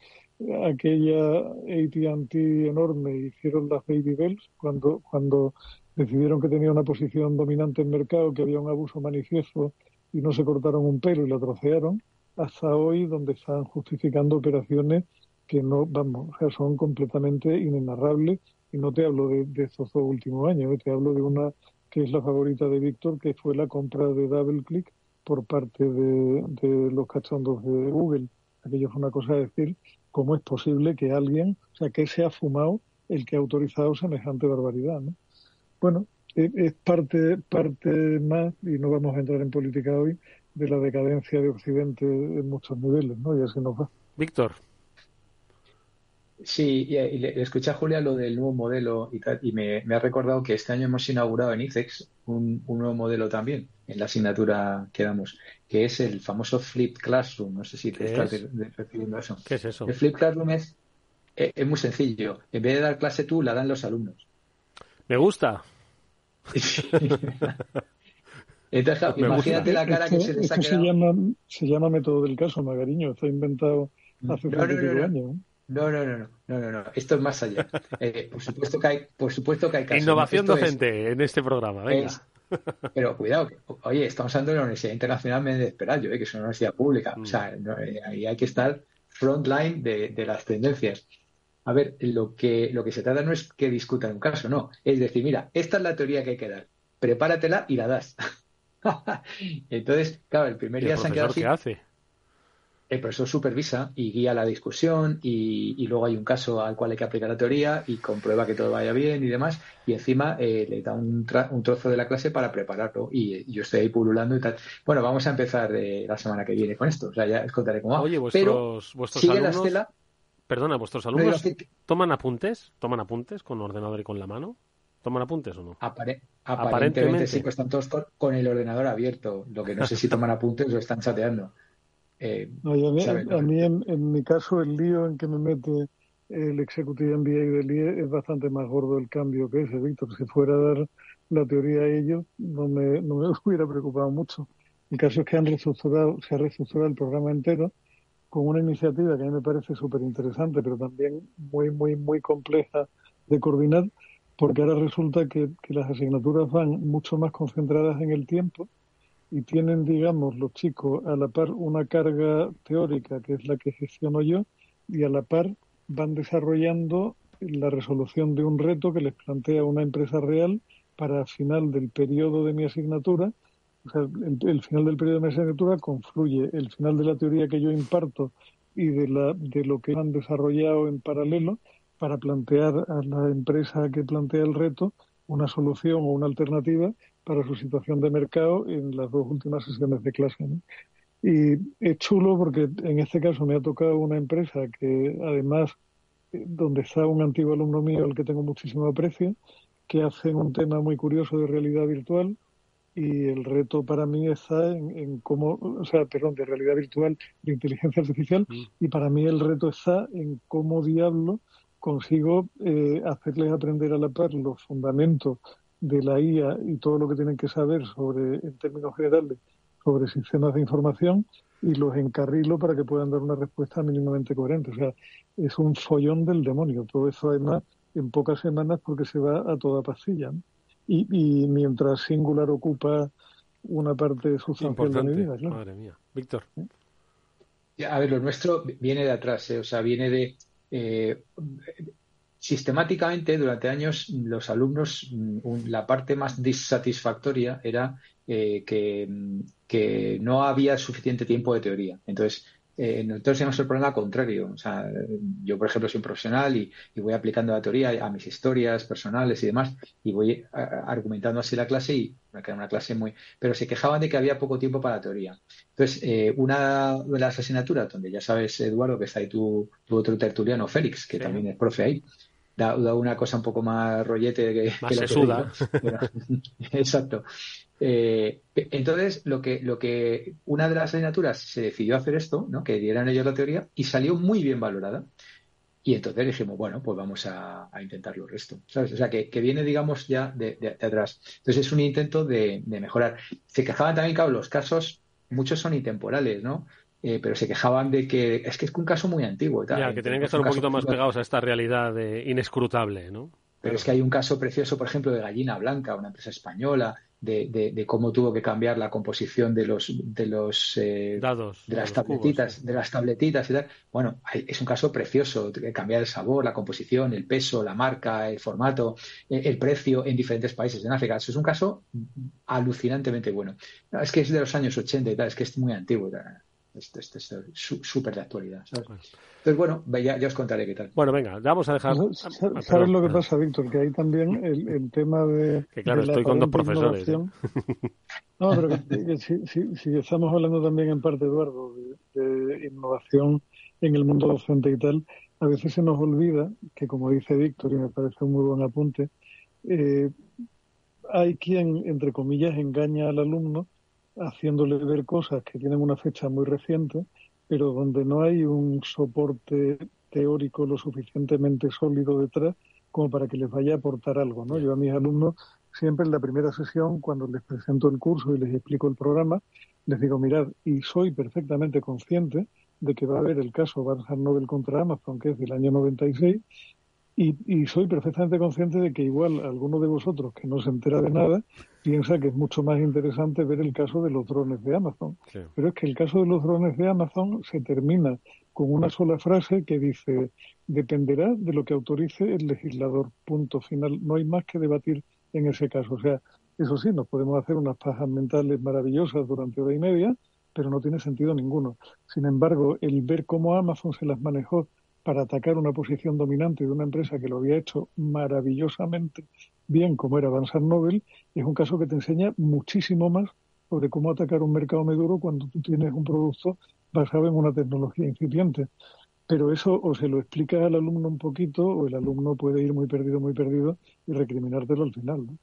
aquella AT&T enorme y hicieron las baby bells cuando cuando decidieron que tenía una posición dominante en mercado, que había un abuso manifiesto y no se cortaron un pelo y la trocearon, hasta hoy donde están justificando operaciones que no, vamos, o sea, son completamente inenarrables y no te hablo de, estos dos últimos años, te hablo de una que es la favorita de Víctor, que fue la compra de DoubleClick por parte de, de los cachondos de Google. Aquello fue una cosa de decir, ¿cómo es posible que alguien, o sea, que se ha fumado el que ha autorizado semejante barbaridad, ¿no? Bueno, es parte, parte más, y no vamos a entrar en política hoy, de la decadencia de Occidente en muchos niveles, ¿no? Y así nos va. Víctor. Sí, y, le, escuché a Julia lo del nuevo modelo y, tal, y me, ha recordado que este año hemos inaugurado en ICEX un, nuevo modelo también en la asignatura que damos, que es el famoso Flip Classroom. No sé si te estás refiriendo a eso. ¿Qué es eso? El Flip Classroom es, es muy sencillo. En vez de dar clase tú, la dan los alumnos. Me gusta. (laughs) Entonces, imagínate la cara que se les ha quedado. Se llama, se llama método del caso, Magariño. Está inventado hace no, no, años. No, no, no, no, no, no, Esto es más allá. (laughs) Eh, por supuesto que hay, por supuesto que hay casos. Innovación docente en este programa, venga. pero cuidado, oye, estamos hablando de la Universidad Internacional Méndez Pelayo, eh, que es una universidad pública. O sea, eh, ahí hay que estar frontline de, de las tendencias. A ver, lo que, lo que se trata no es que discutan un caso, no. Es decir, mira, esta es la teoría que hay que dar. Prepáratela y la das. (laughs) Entonces, claro, el primer día se han quedado ¿Qué hace? El profesor supervisa y guía la discusión y, luego hay un caso al cual hay que aplicar la teoría y comprueba que todo vaya bien y demás y encima eh, le da un, trozo de la clase para prepararlo y, yo estoy ahí pululando y tal. Bueno, vamos a empezar eh, la semana que viene con esto. O sea, ya os contaré cómo va. Oye, vuestros, vuestros sigue la estela Perdona, ¿vuestros alumnos toman apuntes? ¿Toman apuntes con ordenador y con la mano? ¿Toman apuntes o no? aparentemente, sí, pues están todos con, el ordenador abierto. Lo que no sé si (laughs) toman apuntes o están chateando. Eh, a mí, en, mi caso, el lío en que me mete el Executive MBA del IE es bastante más gordo el cambio que ese, Víctor. Si fuera a dar la teoría a ellos, no me, no me (laughs) hubiera preocupado mucho. El caso es que han reestructurado, se ha reestructurado el programa entero con una iniciativa que a mí me parece súper interesante, pero también muy, muy, muy compleja de coordinar, porque ahora resulta que, las asignaturas van mucho más concentradas en el tiempo y tienen, digamos, los chicos a la par una carga teórica, que es la que gestiono yo, y a la par van desarrollando la resolución de un reto que les plantea una empresa real para al final del periodo de mi asignatura el, final del periodo de asignatura confluye el final de la teoría que yo imparto y de, la, de lo que han desarrollado en paralelo para plantear a la empresa que plantea el reto una solución o una alternativa para su situación de mercado en las dos últimas sesiones de clase. Y es chulo porque en este caso me ha tocado una empresa que además, eh, donde está un antiguo alumno mío al que tengo muchísimo aprecio, que hace un tema muy curioso de realidad virtual, y el reto para mí está en, cómo, o sea, perdón, de realidad virtual, de inteligencia artificial, mm. y para mí el reto está en cómo diablo consigo eh, hacerles aprender a la par los fundamentos de la IA y todo lo que tienen que saber sobre, en términos generales, sobre sistemas de información y los encarrilo para que puedan dar una respuesta mínimamente coherente. O sea, es un follón del demonio. Todo eso además en pocas semanas porque se va a toda pastilla y, mientras Singular ocupa una parte sustancial de mi vida. Madre mía. Víctor. A ver, lo nuestro viene de atrás, ¿eh? o sea, viene de... Eh, sistemáticamente, durante años, los alumnos, mm, la parte más disatisfactoria era eh, que, que no había suficiente tiempo de teoría. Entonces, eh, nosotros tenemos el problema contrario. O sea, yo, por ejemplo, soy un profesional y, voy aplicando la teoría a mis historias personales y demás, y voy argumentando así la clase y me queda una clase muy... Pero se quejaban de que había poco tiempo para la teoría. Entonces, eh, una de las asignaturas, donde ya sabes, Eduardo, que está ahí tu, otro tertuliano, Félix, que también es profe ahí, da, una cosa un poco más rollete que, más que la (laughs) Exacto. Eh, entonces, lo que, lo que una de las asignaturas se decidió hacer esto, ¿no? que dieran ellos la teoría, y salió muy bien valorada. Y entonces dijimos, bueno, pues vamos a, intentarlo el resto. ¿sabes? O sea, que, viene, digamos, ya de, atrás. Entonces es un intento de, mejorar. Se quejaban también, claro, los casos, muchos son intemporales, ¿no? Eh, pero se quejaban de que es que es un caso muy antiguo. Ya, que tenían que estar un, poquito más pegados a esta realidad inescrutable, ¿no? Pero es que hay un caso precioso, por ejemplo, de Gallina Blanca, una empresa española, de, de, cómo tuvo que cambiar la composición de los de los eh, dados de las tabletitas de las tabletitas y tal. Bueno es un caso precioso cambiar el sabor la composición el peso la marca el formato eh, el precio en diferentes países en África. Eso es un caso alucinantemente bueno. Es que es de los años 80 y tal es que es muy antiguo este, este, es súper de actualidad entonces bueno ya, os contaré qué tal. Bueno venga vamos a dejar sabes lo que pasa Víctor que hay también el, tema de que claro estoy con dos profesores ¿eh? no pero si, estamos hablando también en parte Eduardo de, innovación en el mundo docente y tal a veces se nos olvida que como dice Víctor y me parece un muy buen apunte eh, hay quien entre comillas engaña al alumno haciéndole ver cosas que tienen una fecha muy reciente, pero donde no hay un soporte teórico lo suficientemente sólido detrás como para que les vaya a aportar algo. ¿no? Yo a mis alumnos siempre en la primera sesión, cuando les presento el curso y les explico el programa, les digo, mirad, y soy perfectamente consciente de que va a haber el caso Barnes Nobel contra Amazon, que es del año 96, y, soy perfectamente consciente de que igual alguno de vosotros que no se entera de nada piensa que es mucho más interesante ver el caso de los drones de Amazon. Pero es que el caso de los drones de Amazon se termina con una sola frase que dice dependerá de lo que autorice el legislador. Punto final. No hay más que debatir en ese caso. O sea, eso sí, nos podemos hacer unas pajas mentales maravillosas durante hora y media, pero no tiene sentido ninguno. Sin embargo, el ver cómo Amazon se las manejó para atacar una posición dominante de una empresa que lo había hecho maravillosamente bien, como era Avanzar Nobel, es un caso que te enseña muchísimo más sobre cómo atacar un mercado maduro cuando tú tienes un producto basado en una tecnología incipiente. Pero eso o se lo explicas al alumno un poquito o el alumno puede ir muy perdido, muy perdido y recriminártelo al final. ¿no?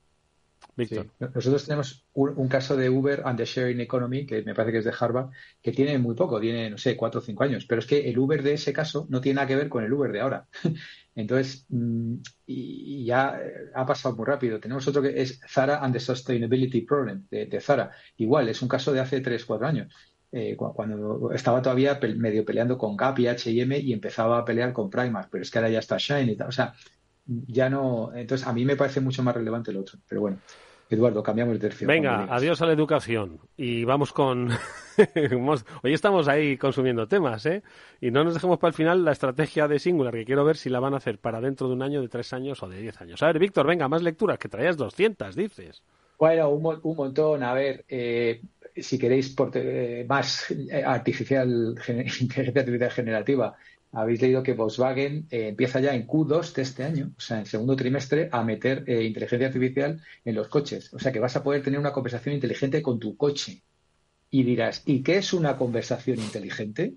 Nosotros tenemos un, caso de Uber and the Sharing Economy, que me parece que es de Harvard, que tiene muy poco, tiene, no sé, cuatro o cinco años, pero es que el Uber de ese caso no tiene nada que ver con el Uber de ahora. (laughs) Entonces, mm, y, ya eh, ha pasado muy rápido. Tenemos otro que es Zara and the Sustainability Problem, de, Zara. Igual, es un caso de hace tres, cuatro años. Eh, cuando estaba todavía medio peleando con Gap y H&M y empezaba a pelear con Primark, pero es que ahora ya está Shine y tal. O sea, ya no. Entonces, a mí me parece mucho más relevante el otro. Pero bueno, Eduardo, cambiamos de tercio. Venga, adiós a la educación. Y vamos con. (laughs) Hoy estamos ahí consumiendo temas, ¿eh? Y no nos dejemos para el final la estrategia de Singular, que quiero ver si la van a hacer para dentro de un año, de tres años o de diez años. A ver, Víctor, venga, más lecturas, que traías 200, dices. Bueno, un, montón. A ver, eh, si queréis por, eh, más eh, artificial, (laughs) inteligencia artificial generativa, habéis leído que Volkswagen eh, empieza ya en Q2 de este año, o sea, en segundo trimestre, a meter eh, inteligencia artificial en los coches. O sea, que vas a poder tener una conversación inteligente con tu coche. Y dirás, ¿y qué es una conversación inteligente?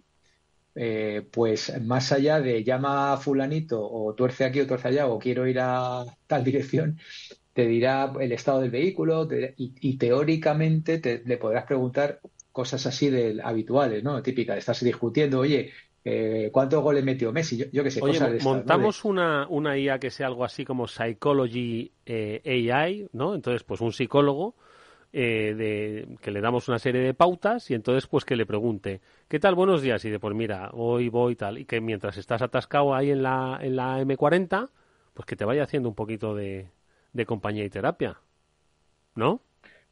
Eh, pues más allá de llama a fulanito o tuerce aquí o tuerce allá o quiero ir a tal (laughs) dirección, te dirá el estado del vehículo y, teóricamente te, le podrás preguntar cosas así de, habituales, ¿no? Típicas, estás discutiendo, oye, eh, ¿Cuántos goles metió Messi? Yo, que sé, montamos una, una IA que sea algo así como Psychology eh, AI, ¿no? Entonces, pues un psicólogo eh, de, que le damos una serie de pautas y entonces pues que le pregunte, ¿qué tal? Buenos días. Y de, pues mira, hoy voy tal. Y que mientras estás atascado ahí en la, en la M40, pues que te vaya haciendo un poquito de, de compañía y terapia. ¿No?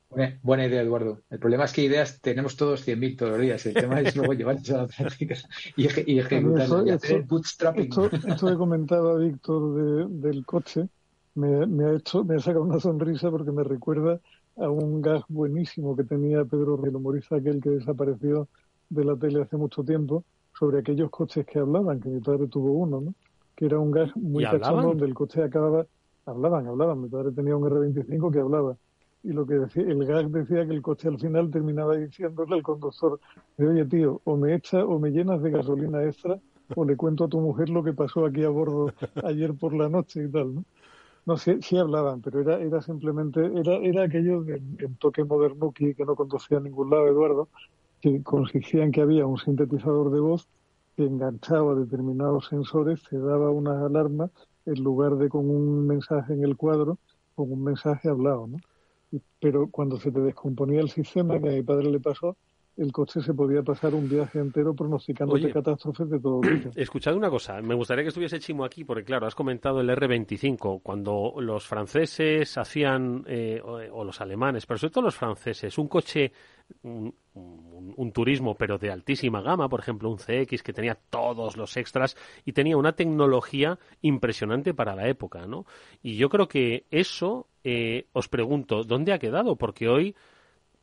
Buena, idea, Eduardo. El problema es que ideas tenemos todos 100.000 todos los días. El tema es luego llevarlas a la práctica y, y ejecutarlas. Esto, esto, que comentaba Víctor del coche me, me, ha hecho, me ha sacado una sonrisa porque me recuerda a un gag buenísimo que tenía Pedro, el humorista aquel que desapareció de la tele hace mucho tiempo, sobre aquellos coches que hablaban, que mi padre tuvo uno, ¿no? Que era un gag muy cachondo donde el coche acababa... Hablaban, hablaban. Mi padre tenía un R25 que hablaba y lo que decía, el gag decía que el coche al final terminaba diciéndole al conductor, oye tío, o me echa o me llenas de gasolina extra o le cuento a tu mujer lo que pasó aquí a bordo ayer por la noche y tal, ¿no? No, sí, sí hablaban, pero era, era simplemente, era, era aquello del toque modernuki que no conducía a ningún lado, Eduardo, que consistía en que había un sintetizador de voz que enganchaba determinados sensores, se daba unas alarmas en lugar de con un mensaje en el cuadro, con un mensaje hablado, ¿no? Pero cuando se te descomponía el sistema, que a mi padre le pasó, el coche se podía pasar un viaje entero pronosticándote catástrofes de todo tipo. (clears throat) Escuchad una cosa, me gustaría que estuviese Chimo aquí, porque claro, has comentado el R25, cuando los franceses hacían, eh, o, los alemanes, pero sobre todo los franceses, un coche, un, turismo, pero de altísima gama, por ejemplo, un CX que tenía todos los extras y tenía una tecnología impresionante para la época, ¿no? Y yo creo que eso, eh, os pregunto, ¿dónde ha quedado? Porque hoy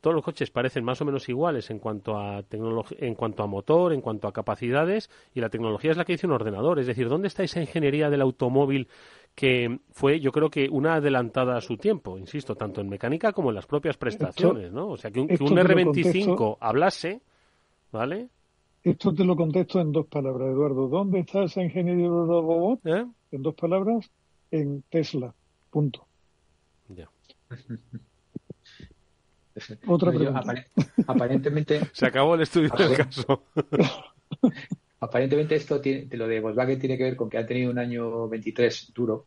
todos los coches parecen más o menos iguales en cuanto a en cuanto a motor, en cuanto a capacidades y la tecnología es la que dice un ordenador. Es decir, ¿dónde está esa ingeniería del automóvil que fue, yo creo que una adelantada a su tiempo, insisto, tanto en mecánica como en las propias prestaciones, ¿no? O sea, que un, R25 hablase, ¿vale? Esto te lo contesto en dos palabras, Eduardo. ¿Dónde está esa ingeniería del robot? ¿Eh? En dos palabras, en Tesla. Punto. Ya. (laughs) Otra pregunta. aparentemente. (laughs) Se acabó el estudio del caso. (laughs) aparentemente esto tiene, lo de Volkswagen tiene que ver con que han tenido un año 23 duro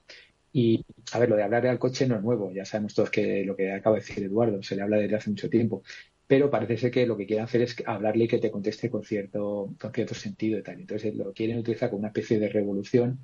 y, a ver, lo de hablarle al coche no es nuevo. Ya sabemos todos que lo que acaba de decir Eduardo, se le habla desde hace mucho tiempo. Pero parece ser que lo que quieren hacer es hablarle y que te conteste con cierto, con cierto sentido y tal. Entonces lo quieren utilizar como una especie de revolución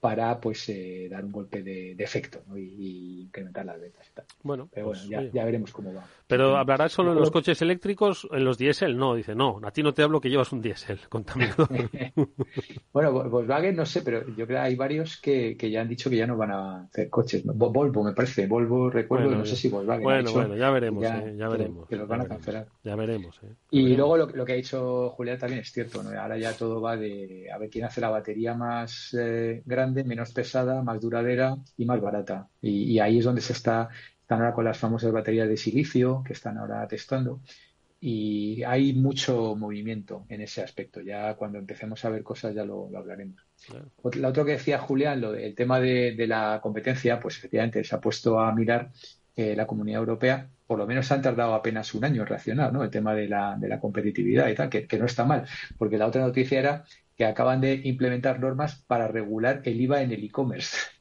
para pues eh, dar un golpe de, efecto y, incrementar las ventas y tal. Bueno, pero bueno, pues, ya, veremos cómo va. Pero hablará solo en los coches eléctricos, en los diésel, no, dice, no, a ti no te hablo que llevas un diésel (laughs) contaminador. (laughs) bueno, Volkswagen no sé, pero yo creo que hay varios que, que, ya han dicho que ya no van a hacer coches. Volvo, me parece, Volvo recuerdo, no sé si Volkswagen. Bueno, bueno, ya veremos, ya, eh, veremos. Que, los van a cancelar. Ya veremos. Eh, y luego lo, lo, que ha dicho Julián también es cierto, ¿no? ahora ya todo va de a ver quién hace la batería más eh, grande menos pesada, más duradera y más barata. Y, ahí es donde se está, están ahora con las famosas baterías de silicio que están ahora testando. Y hay mucho movimiento en ese aspecto. Ya cuando empecemos a ver cosas ya lo, hablaremos. La otra que decía Julián, lo del tema de, la competencia, pues efectivamente se ha puesto a mirar eh, la Comunidad Europea por lo menos han tardado apenas un año en reaccionar, ¿no? El tema de la, de la competitividad y tal, que, que, no está mal, porque la otra noticia era que acaban de implementar normas para regular el IVA en el e-commerce. (laughs)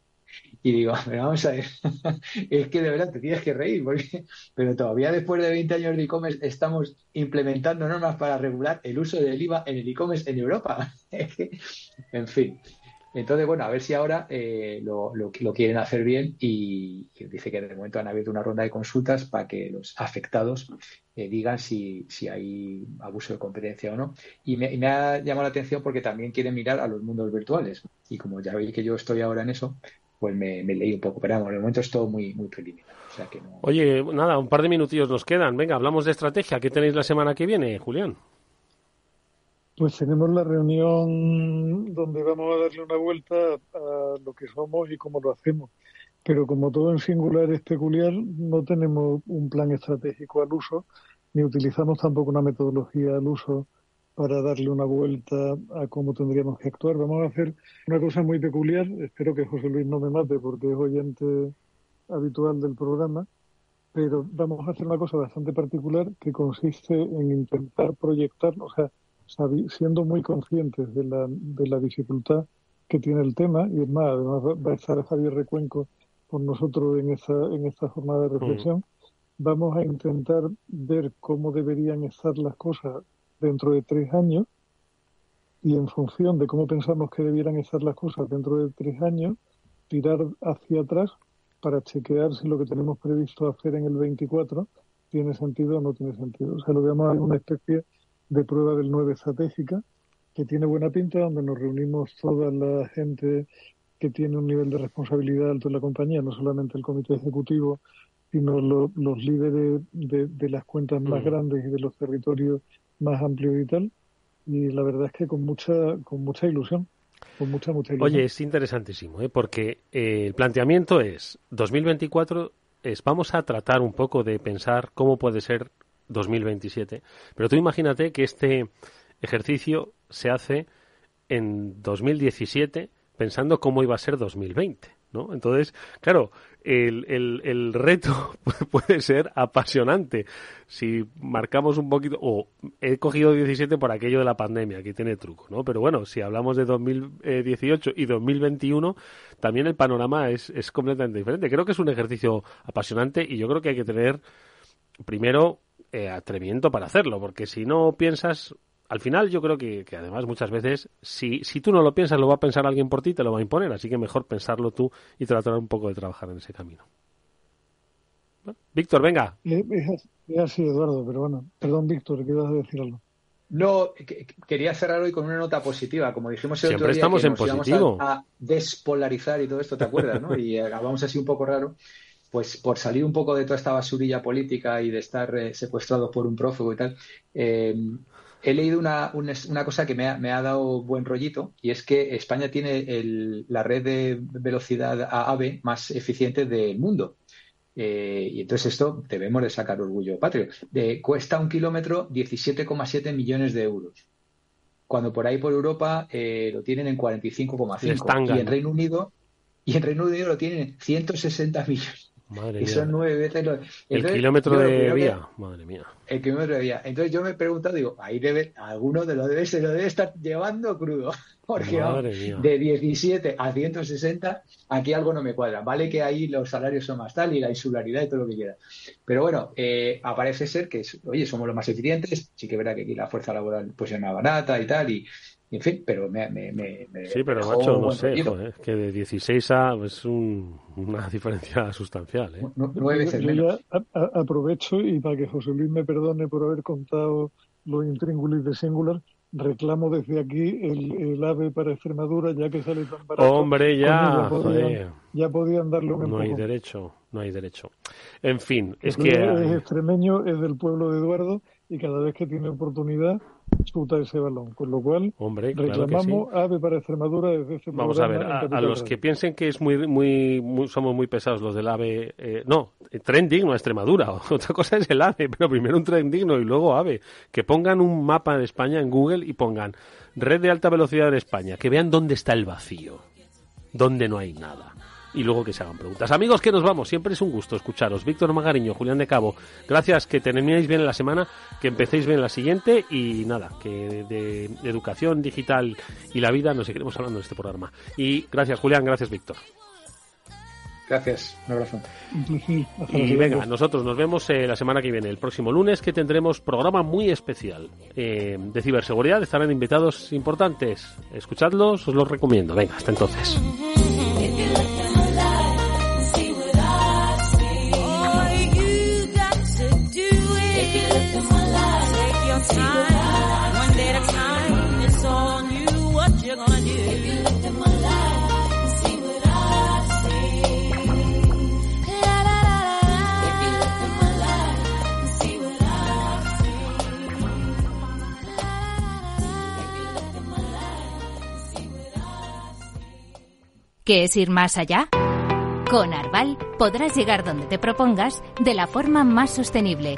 Y digo, vamos a ver, (laughs) es que de verdad te tienes que reír, (laughs) pero todavía después de 20 años de e-commerce estamos implementando normas para regular el uso del IVA en el e-commerce en Europa. en fin, entonces, bueno, a ver si ahora eh, lo, lo, quieren hacer bien y, dice que de momento han abierto una ronda de consultas para que los afectados eh, digan si, si, hay abuso de competencia o no. Y me, ha llamado la atención porque también quieren mirar a los mundos virtuales. Y como ya veis que yo estoy ahora en eso, pues me, leí un poco. Pero vamos, en el momento es todo muy, muy preliminar. Oye, nada, un par de minutillos nos quedan. Venga, hablamos de estrategia. ¿Qué tenéis la semana que viene, Julián? Pues tenemos la reunión donde vamos a darle una vuelta a lo que somos y cómo lo hacemos. Pero como todo en singular es peculiar, no tenemos un plan estratégico al uso, ni utilizamos tampoco una metodología al uso para darle una vuelta a cómo tendríamos que actuar. Vamos a hacer una cosa muy peculiar, espero que José Luis no me mate porque es oyente habitual del programa, pero vamos a hacer una cosa bastante particular que consiste en intentar proyectar, o sea, siendo muy conscientes de la, de la dificultad que tiene el tema, y es más, además va a estar Javier Recuenco con nosotros en esta, en esta jornada de reflexión, vamos a intentar ver cómo deberían estar las cosas dentro de tres años y en función de cómo pensamos que debieran estar las cosas dentro de tres años, tirar hacia atrás para chequear si lo que tenemos previsto hacer en el 24 tiene sentido o no tiene sentido. O sea, lo veamos una especie de prueba del 9 estratégica, que tiene buena pinta, donde nos reunimos toda la gente que tiene un nivel de responsabilidad alto en la compañía, no solamente el comité ejecutivo, sino los líderes de, las cuentas más grandes y de los territorios más amplios y tal. Y la verdad es que con mucha, con mucha ilusión. Con mucha, mucha ilusión. Oye, es interesantísimo, ¿eh? porque eh, el planteamiento es 2024 es vamos a tratar un poco de pensar cómo puede ser 2027. Pero tú imagínate que este ejercicio se hace en 2017 pensando cómo iba a ser 2020. ¿no? Entonces, claro, el, el, el reto (laughs) puede ser apasionante. Si marcamos un poquito, o he cogido 17 por aquello de la pandemia, aquí tiene truco, ¿no? Pero bueno, si hablamos de 2018 y 2021, también el panorama es, es completamente diferente. Creo que es un ejercicio apasionante y yo creo que hay que tener, primero, eh, atrevimiento para hacerlo, porque si no piensas, al final yo creo que, además muchas veces, si, si tú no lo piensas, lo va a pensar alguien por ti, te lo va a imponer, así que mejor pensarlo tú y tratar un poco de trabajar en ese camino. Víctor, venga. Es así, Eduardo, pero bueno, perdón, Víctor, ¿qué ibas a decir algo? No, quería cerrar hoy con una nota positiva. Como dijimos el Siempre otro día, estamos que en nos positivo. A, a, despolarizar y todo esto, ¿te acuerdas? ¿no? Y acabamos así un poco raro. Pues por salir un poco de toda esta basurilla política y de estar eh, secuestrados por un prófugo y tal, eh, he leído una, una, una cosa que me ha, me ha, dado buen rollito y es que España tiene el, la red de velocidad AVE más eficiente del mundo. Eh, y entonces esto debemos de sacar orgullo patrio. De, cuesta un kilómetro 17,7 millones de euros. Cuando por ahí por Europa eh, lo tienen en 45,5 y en Reino Unido y en Reino Unido lo tienen en 160 millones. Madre y mía. son nueve veces lo... Entonces, el kilómetro de vía. Que... Madre mía. El kilómetro de vía. Entonces yo me he preguntado, digo, ahí debe, alguno de lo debe, se lo debe estar llevando crudo. (laughs) Porque Madre mía. de 17 a 160, aquí algo no me cuadra. Vale que ahí los salarios son más tal y la insularidad y todo lo que quiera. Pero bueno, eh, aparece ser que, oye, somos los más eficientes. Sí que verá que aquí la fuerza laboral pues es más barata y tal. Y, en fin, pero me... me, me, me sí, pero macho, no sé, joder, que de 16 a es un, una (laughs) diferencia sustancial. ¿eh? Nu- Nueve veces Yo menos. ya a- a- aprovecho y para que José Luis me perdone por haber contado los intríngulis de Singular, reclamo desde aquí el, el AVE para Extremadura, ya que sale tan barato. Hombre, ya, Coño, joder. podían, ya podían darle un No hay derecho, no hay derecho. En fin, es Porque que... es extremeño, es del pueblo de Eduardo y cada vez que tiene oportunidad chuta ese balón. Con lo cual, Hombre, claro que sí. reclamamos AVE para Extremadura desde este Vamos a ver, a, los que piensen que es muy, muy, muy- somos muy pesados los del AVE, eh, no, tren digno a Extremadura, (laughs) otra cosa es el AVE, pero primero un tren digno y luego AVE, que pongan un mapa de España en Google y pongan red de alta velocidad en España, que vean dónde está el vacío, dónde no hay nada. Y luego que se hagan preguntas. Amigos, que nos vamos. Siempre es un gusto escucharos. Víctor Magariño, Julián de Cabo. Gracias, que terminéis bien la semana, que empecéis bien la siguiente y nada, que de, de educación digital y la vida nos seguiremos hablando en este programa. Y gracias, Julián, gracias, Víctor. Gracias, un abrazo. Y venga, nosotros nos vemos eh, la semana que viene, el próximo lunes, que tendremos programa muy especial eh, de ciberseguridad. Estarán invitados importantes. Escuchadlos, os los recomiendo. Venga, hasta entonces. ¿Qué es ir más allá? Con Arval podrás llegar donde te propongas de la forma más sostenible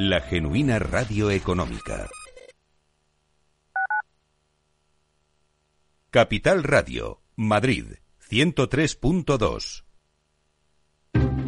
La genuina radio económica. Capital Radio, Madrid, 103.2.